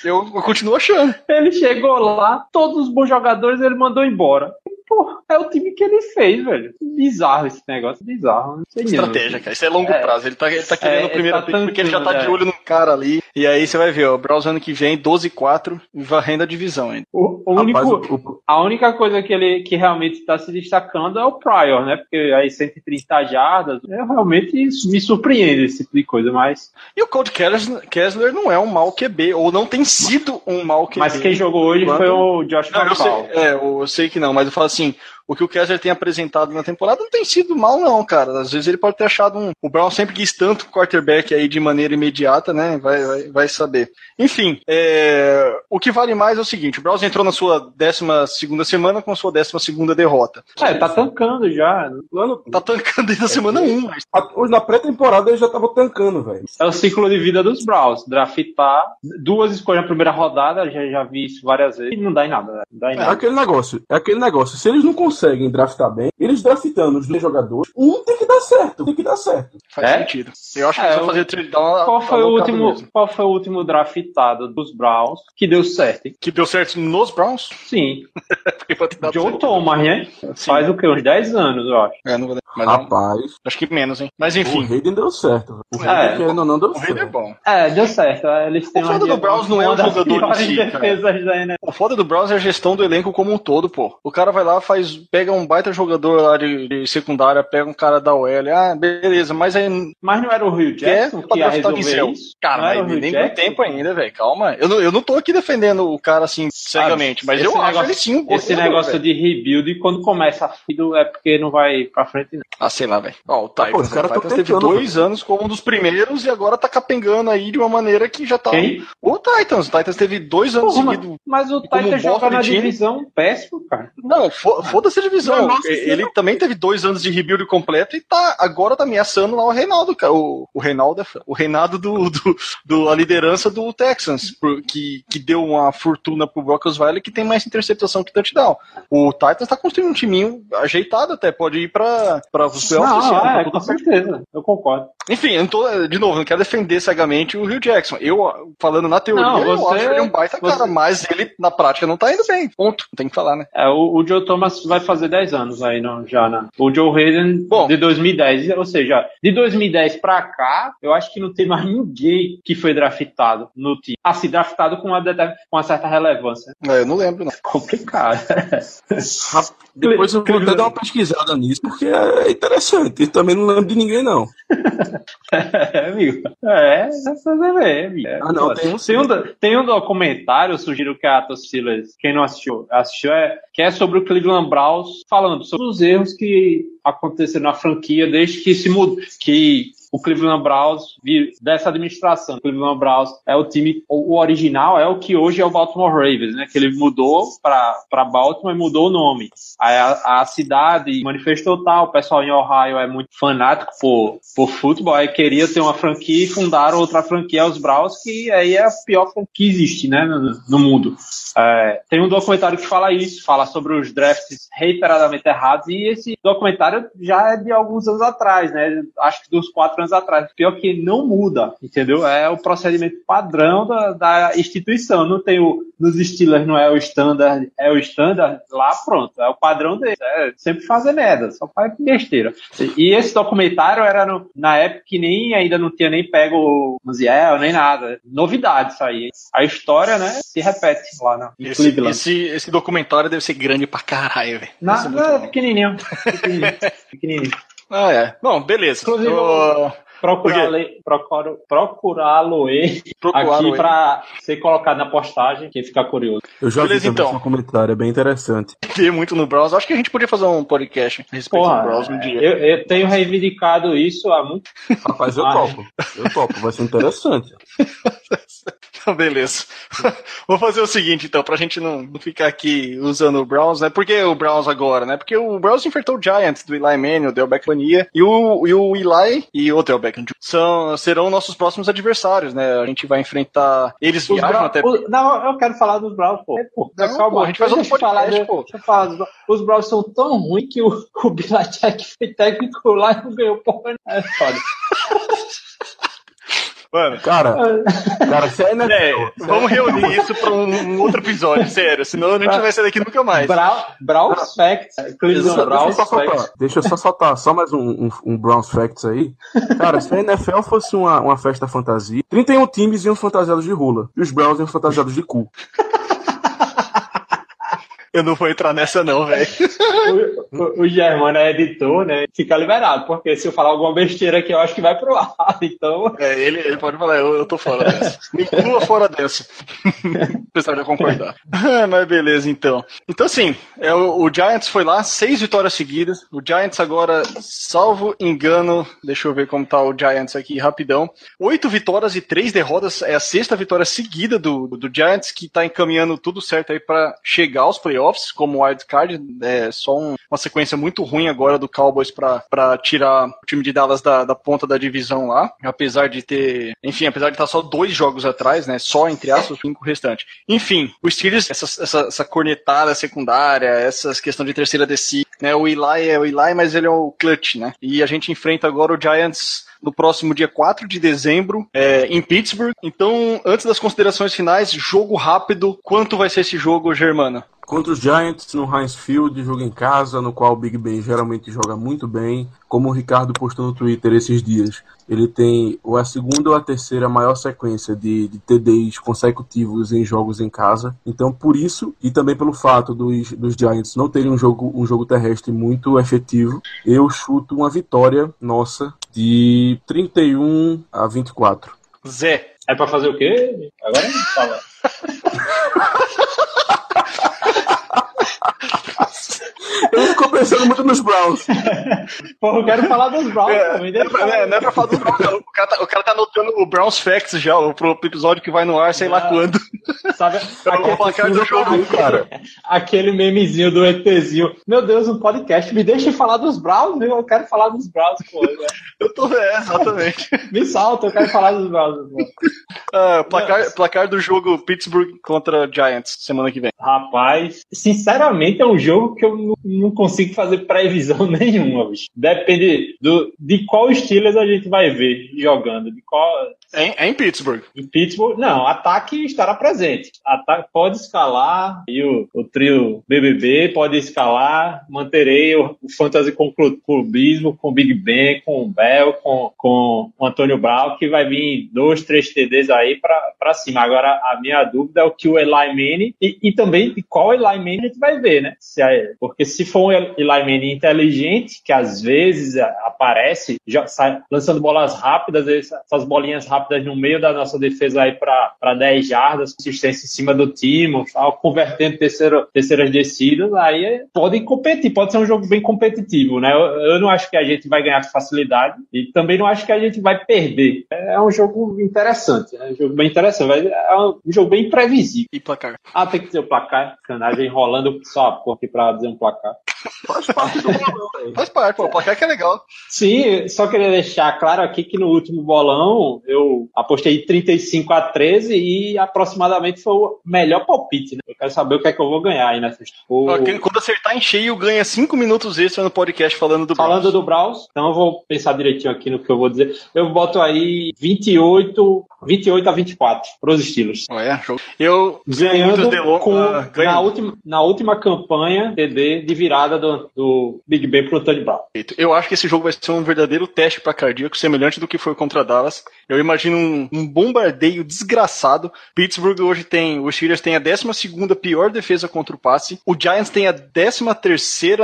eu, eu continuo achando. Ele chegou lá, todos os bons jogadores ele mandou embora. Pô, é o time que ele fez, velho. Bizarro esse negócio, bizarro. Não sei Estratégia, cara. Isso é longo é, prazo. Ele tá, ele tá querendo é, o primeiro tá porque ele já tá de olho no cara ali. E aí você vai ver, ó, o Browns ano que vem, 12-4, varrendo a divisão ainda. O, o único, Rapaz, o, a única coisa que ele que realmente está se destacando é o Pryor, né? Porque aí 130 jardas, é, realmente me surpreende esse tipo de coisa, mas. E o Cold Kessler não é um mau QB, ou não tem sido um mau QB. Mas quem jogou hoje Quando... foi o Josh não, eu sei, é, eu sei que não, mas eu falo assim, watching o que o Kessler tem apresentado na temporada não tem sido mal, não, cara. Às vezes ele pode ter achado um. O Brown sempre quis tanto quarterback aí de maneira imediata, né? Vai, vai, vai saber. Enfim, é... o que vale mais é o seguinte: o Browns entrou na sua 12 semana com sua 12 derrota. É, tá tancando já. Tá tancando desde a semana 1. Mas... Na pré-temporada ele já tava tancando, velho. É o ciclo de vida dos Browns. Draftar duas escolhas na primeira rodada, já, já vi isso várias vezes, e não dá em nada. Não dá em é nada. É aquele negócio, é aquele negócio. Se eles não conseguem draftar bem, eles draftando os dois jogadores, um tem que dar certo, tem que dar certo. Faz É? sentido. Eu acho que É, eu- fazer trade down. Qual foi, o último, mesmo. qual foi o último draftado dos Browns que deu certo? hein? Que deu certo nos Browns? Sim, Joe certo. Thomas, né? Faz o que? Uns 10 anos, eu acho. É, não vou. Mas não, Rapaz, acho que menos, hein? Mas o enfim. Hayden deu certo. O É. Querendo ou não, deu O Raider é certo. bom. É, deu certo. Eles têm O foda do Browns não é o jogador em piores si, NFL. O foda do Browns é a gestão do elenco como um todo, pô. O cara vai lá, faz, pega um baita jogador lá de, de secundária, pega um cara da OL, ah, beleza, mas aí Mas não era o Rio Jackson que ia resolver isso? Cara, mas nem tem Jackson? tempo ainda, velho. Calma. Eu não, eu não tô aqui defendendo o cara assim cegamente, mas esse eu acho negócio- ele sim um Esse jogador, negócio velho. de rebuild, quando começa a é porque não vai pra frente, não. Ah, sei lá, velho. Ó, o Titans, Pô, o tão Titans teve dois anos como um dos primeiros e agora tá capengando aí de uma maneira que já tá. Quem? O Titans. O Titans teve dois anos Porra, seguidos. Mas o Titans joga na divisão péssimo, cara. Não, fo- foda-se a divisão. Nossa, ele também teve dois anos de rebuild completo e tá, agora tá ameaçando lá o Reinaldo, cara. O, o Reinaldo é. O Reinaldo do, do, do- a liderança do Texans, que, que deu uma fortuna pro Broncosville que tem mais interceptação que touchdown. O Titans tá construindo um timinho ajeitado até, pode ir pra, pra os playoffs esse Não, ano, é, com certeza. Eu concordo. Enfim, eu não tô, de novo, não quero defender cegamente o Rio Jackson. Eu, falando na teoria, Não, eu você- acho ele um baita você- cara, mas ele na prática não tá indo bem. Ponto. Tem que falar, né? É, o, o Joe Thomas vai fazer 10 anos aí não, já, né? O Joe Hayden Bom. de 2010, ou seja, de 2010 pra cá, eu acho que não tem mais ninguém que foi draftado no time. Assim, draftado com uma, com uma certa relevância. É, eu não lembro, não. Complicado. Rap- Depois eu vou até dar uma pesquisada nisso, porque é interessante. Eu também não lembro de ninguém, não. É, amigo. É, é fazer bem, amigo. É, Ah, não, tem um tem, um, tem um documentário, eu sugiro que a Tossilas, quem não assistiu, assistiu, é, que é sobre o Cleveland Browns, falando sobre os erros que aconteceram na franquia desde que se mudou, que o Cleveland Browns, dessa administração, o Cleveland Browns é o time, o, original é o que hoje é o Baltimore Ravens, né? Que ele mudou para Baltimore e mudou o nome. A, a cidade manifestou tal, o pessoal em Ohio é muito fanático por, por futebol, aí queria ter uma franquia e fundaram outra franquia, os Browns, que aí é a pior franquia que existe, né, no, no mundo. É, tem um documentário que fala isso, fala sobre os drafts reiteradamente errados, e esse documentário já é de alguns anos atrás, né? Acho que dos quatro anos atrás. Pior que não muda, entendeu? É o procedimento padrão da, da instituição. Não tem o. Nos Steelers não é o standard, é o standard, lá pronto, é o padrão deles. É sempre fazer merda, só faz besteira. E esse documentário era no- na época que nem ainda não tinha nem pego o Maziel, nem nada. Novidade isso aí. A história, né, se repete lá na, Esse, Cleveland. esse, esse documentário deve ser grande pra caralho, velho. É pequenininho. Pequenininho. pequenininho. Ah, é. Bom, beleza. Inclusive, Tô- Procurá-lo procuro- procurá-lo aí Procurá-lo aqui para ser colocado na postagem, quem ficar curioso. Eu já Beleza, vi então. seu comentário, é bem interessante. ver muito no Browns. Acho que a gente podia fazer um podcast a respeito do Porra, Browns um dia. eu, eu tenho reivindicado isso há muito Rapaz, eu Ah, topo. Eu topo, vai ser interessante. Beleza. Vou fazer o seguinte, então, pra gente não, não ficar aqui usando o Browns, né? Por que o Browns agora, né? Porque o Browns enfrentou o Giants do Eli Manning, o Del Beckham Mania, e o, e o Eli e o Del Beckham são, serão nossos próximos adversários, né? A gente vai enfrentar. Eles Os viajam Browns- até. não, eu quero falar dos Browns, pô. É, pô, Não, calma, pô, a gente faz outro eu falar, podcast, de- pô. falar dos. Os Browns são tão ruins que o, o Belichick foi técnico lá e não ganhou porra. É foda. Mano. Cara, cara, se é NFL. É, se vamos é- reunir isso pra um, um outro episódio, sério. Senão a gente não vai sair daqui nunca mais. Brown, Browns Facts. Cleveland Deixa, deixa eu Browns só Facts. soltar, deixa eu só soltar só mais um, um, um Browns Facts aí. Cara, se a NFL fosse uma, uma festa fantasia, 31 times iam fantasiados de rula. E os Browns iam fantasiados de cu. Eu não vou entrar nessa, não, velho. O, o, o Germano é editor, né? Fica liberado, porque se eu falar alguma besteira aqui, eu acho que vai pro ar. Então, É, ele, ele pode falar, eu, eu tô fora dessa. Me inclua fora dessa. Apesar de eu concordar. Ah, Mas beleza, então. Então, assim, é, o, o Giants foi lá, seis vitórias seguidas. O Giants agora, salvo engano, deixa eu ver como tá o Giants aqui rapidão. Oito vitórias e três derrotas. É a sexta vitória seguida do, do Giants, que tá encaminhando tudo certo aí pra chegar aos playoffs como wild card. É só um- uma sequência muito ruim agora do Cowboys pra tirar o time de Dallas da, da ponta da divisão lá. Apesar de ter, enfim, apesar de estar só dois jogos atrás, né? Só entre aspas, cinco restantes. Enfim, o Steelers, essa, essa, essa cornetada secundária, essas questão de terceira descida, né? O Eli é o Eli, mas ele é o clutch, né? E a gente enfrenta agora o Giants no próximo dia 4 de dezembro, é, em Pittsburgh. Então, antes das considerações finais, jogo rápido. Quanto vai ser esse jogo, Germana? Contra os Giants no Heinz Field, jogo em casa, no qual o Big Ben geralmente joga muito bem. Como o Ricardo postou no Twitter esses dias, ele tem ou a segunda ou a terceira maior sequência de, de TDs consecutivos em jogos em casa. Então, por isso, e também pelo fato dos, dos Giants não terem um jogo, um jogo terrestre muito efetivo, eu chuto uma vitória nossa de 31 a 24. Zé. É pra fazer o quê? Agora não fala. Ele ficou pensando muito nos Browns. Porra, eu quero falar dos Browns É, também. não, é eu pra, falar. é, não é pra falar do Browns, não. O cara, tá, o cara tá anotando o Browns Facts já, o pro episódio que vai no ar, sei lá Ah. quando. Sabe, o placar do jogo, cara. aquele memezinho do ETzinho. Meu Deus, um podcast. Me deixa falar dos Browns, meu. Eu quero falar dos Browns, pô. né? Eu tô, é, exatamente. Me salta, eu quero falar dos Browns. pô. Ah, placar, placar do jogo Pittsburgh contra Giants, semana que vem. Rapaz, sinceramente é um jogo que eu não, consigo fazer previsão nenhuma, bicho. Depende do, de qual Steelers a gente vai ver jogando, de qual... É, em- é Pittsburgh. Em Pittsburgh, não, ataque estará presente. Ataque pode escalar, e o, o trio BBB pode escalar, manterei o, o fantasy com clu- clubismo, com o Big Ben, com o Bell, com, com o Antônio Brown, que vai vir dois, três TDs aí pra cima. Agora, a minha dúvida é o que o Eli Manning, e, e também qual Eli Manning a gente vai ver, né? Se é- porque se for um Eli Manning inteligente, que às vezes a- aparece, já sai lançando bolas rápidas, essa- essas bolinhas rápidas no meio da nossa defesa aí para 10 jardas, consistência em cima do time, tal, convertendo terceiro, terceiras descidas, aí é- pode competir, pode ser um jogo bem competitivo, né? Eu, eu não acho que a gente vai ganhar com facilidade e também não acho que a gente vai perder. É um jogo interessante, é um jogo bem interessante, mas é um jogo bem imprevisível. E placar. Ah, tem que dizer o placar, canagem enrolando só a porra aqui pra dizer um placar. Faz parte do bolão, velho. Faz parte, pô, o placar que é legal. Sim, só queria deixar claro aqui que no último bolão eu apostei 35 a 13 e aproximadamente foi o melhor palpite, né? Eu quero saber o que é que eu vou ganhar aí nessa. O- Quando acertar em cheio, ganha 5 minutos extra no podcast falando do Falando Browns. do Browns, então eu vou pensar direitinho aqui no que eu vou dizer. Eu boto aí 28, 28 a 24 pros Steelers. Olha, jogo. Eu, Ganhando delon- com, ganha. na, última, na última campanha TD de virada do, do Big Ben pro Tony Brown. Eu acho que esse jogo vai ser um verdadeiro teste para cardíaco, semelhante do que foi contra Dallas. Eu imagino um, um bombardeio desgraçado. Pittsburgh hoje tem, os Steelers têm a 12 pior defesa contra o passe. O Giants tem a 13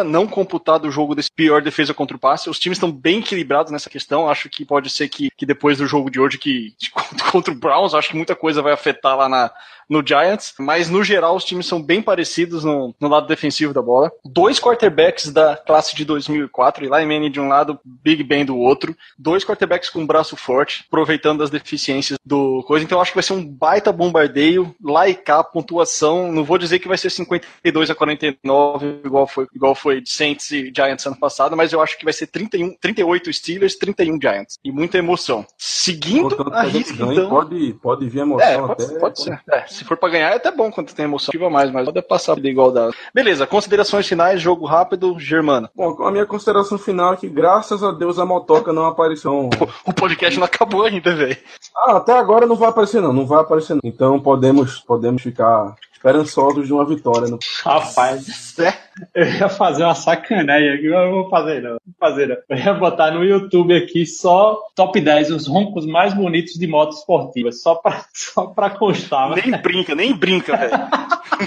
não computado o jogo desse pior defesa contra o passe. Os times estão bem equilibrados nessa questão. Acho que pode ser que, que depois do jogo de hoje que contra o Browns, acho que muita coisa vai afetar lá na, no Giants, mas no geral os times são bem parecidos no, no lado defensivo da bola. Dois quarterbacks da classe de 2004, Eli Manning de um lado, Big Ben do outro. Dois quarterbacks com braço forte, aproveitando as deficiências do coisa. Então eu acho que vai ser um baita bombardeio, lá e cá, pontuação. Não vou dizer que vai ser 52 a 49, igual foi, igual foi de Saints e Giants ano passado, mas eu acho que vai ser 31, 38 Steelers, 31 Giants. E muita emoção. Seguindo Contanto que a risca, então. pode, pode vir emoção É, pode, até. pode ser. É, se for pra ganhar, é até bom quando tem emoção ativa mais, mas pode passar de igualdade. Beleza, considerações finais, jogo rápido, Germana. Bom, a minha consideração final é que, graças a Deus, a motoca não apareceu. O podcast não acabou ainda, velho. Ah, até agora não vai aparecer, não. Não vai aparecer, não. Então podemos, podemos ficar esperançosos de uma vitória. No... Rapaz, É. eu ia fazer uma sacanagem aqui, mas eu não vou fazer não. Vou fazer não. Eu ia botar no YouTube aqui só top 10, os roncos mais bonitos de moto esportiva, só pra, só pra constar. mas- Nem brinca, nem brinca, velho.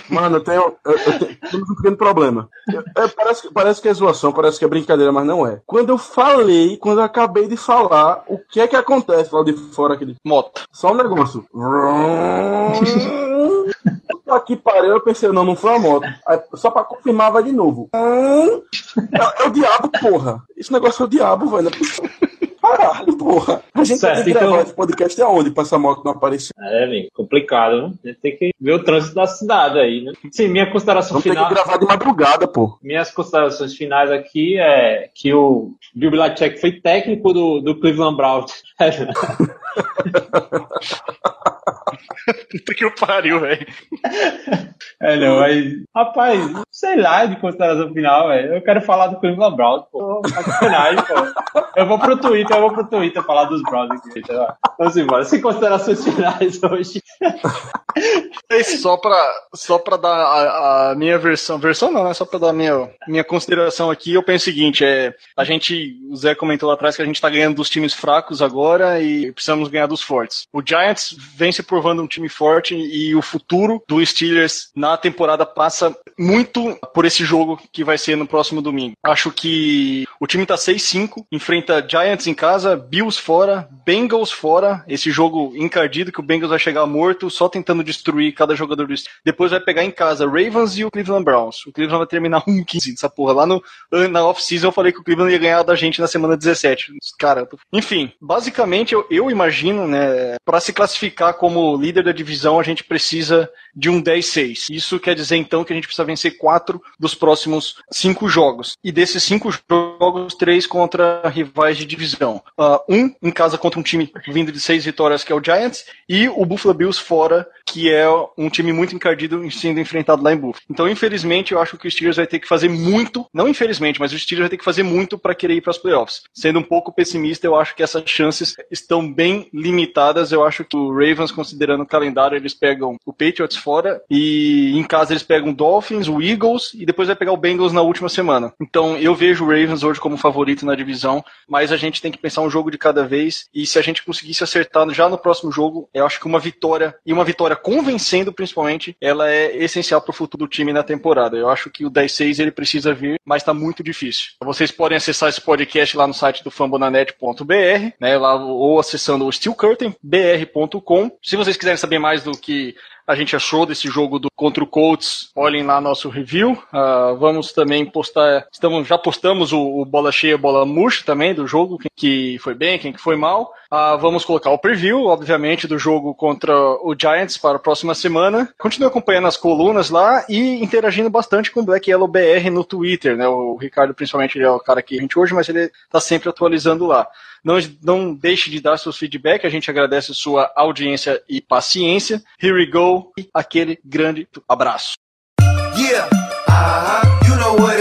Mano, eu tenho, eu, eu tenho temos um pequeno problema. Eu- eu- parece, que- parece que é zoação, parece que é brincadeira, mas não é. Quando eu falei, quando eu acabei de falar, o que é que acontece lá de fora aquele. Moto. Só um negócio. Aqui parei, eu pensei, não, não foi a moto. Aí, só pra confirmar, vai de novo. É, é o diabo, porra. Esse negócio é o diabo, velho. É. Caralho, porra. A gente Certo, tem que gravar então- esse podcast aonde pra essa moto não aparecer? É, bem, complicado, né? A gente tem que ver o trânsito da cidade aí, né? Sim, minha consideração Vamos ter final. que gravar de madrugada, pô. Minhas considerações finais aqui é que o Bill Belichick foi técnico do, do Cleveland Browns. Puta que pariu, velho. É, não, mas. Rapaz, sei lá de consideração final, velho. Eu quero falar do Cleveland Browns, pô. Sacanagem, pô. Eu vou pro Twitter, eu vou pro Twitter falar dos Browns aqui. Tá? Vamos embora. Sem considerações finais hoje. É só pra, só pra dar a, a, minha versão. Versão não, né? Só pra dar a minha, minha consideração aqui, eu penso o seguinte: é, a gente, o Zé comentou lá atrás que a gente tá ganhando dos times fracos agora e precisamos ganhar dos fortes. O Giants vem se provando um time forte e o futuro do Steelers na temporada passa muito por esse jogo que vai ser no próximo domingo. Acho que o time tá 6-5, enfrenta Giants em casa, Bills fora, Bengals fora, esse jogo encardido que o Bengals vai chegar morto, só tentando destruir cada jogador do Steelers. Depois vai pegar em casa Ravens e o Cleveland Browns. O Cleveland vai terminar 1-15 dessa porra. Lá no, na off-season eu falei que o Cleveland ia ganhar da gente na semana 17. Cara, tô... enfim, basicamente eu, eu imagino, né, para se classificar como líder da divisão, a gente precisa de um 10-6. Isso quer dizer então que a gente precisa vencer quatro dos próximos cinco jogos. E desses cinco jogos, três contra rivais de divisão. Uh, um em casa contra um time vindo de seis vitórias, que é o Giants, e o Buffalo Bills fora, que é um time muito encardido sendo enfrentado lá em Buffalo. Então, infelizmente, eu acho que o Steelers vai ter que fazer muito, não infelizmente, mas o Steelers vai ter que fazer muito para querer ir para os playoffs. Sendo um pouco pessimista, eu acho que essas chances estão bem limitadas. Eu acho que o Ravens, considerando o calendário, eles pegam o Patriots fora e em casa eles pegam o Dolphins, o Eagles e depois vai pegar o Bengals na última semana. Então, eu vejo o Ravens hoje como favorito na divisão, mas a gente tem que pensar um jogo de cada vez e se a gente conseguisse acertar já no próximo jogo, eu acho que uma vitória e uma vitória convencendo principalmente, ela é essencial para o futuro do time na temporada. Eu acho que o 10-6 ele precisa vir, mas está muito difícil. Vocês podem acessar esse podcast lá no site do fambonanet.br, né, lá, ou acessando o steelcurtainbr.com. Se vocês quiserem saber mais do que a gente achou desse jogo do contra o Colts, olhem lá nosso review. Uh, vamos também postar, estamos, já postamos o, o, bola cheia, bola murcha também do jogo, quem que foi bem, quem que foi mal. Uh, vamos colocar o preview, obviamente, do jogo contra o Giants para a próxima semana. Continue acompanhando as colunas lá e interagindo bastante com o Black Yellow BR no Twitter, né? O Ricardo, principalmente, ele é o cara que a gente hoje, mas ele está sempre atualizando lá. Não, não deixe de dar seus feedback, a gente agradece sua audiência e paciência. Here we go, e aquele grande abraço. Yeah, uh -huh. you know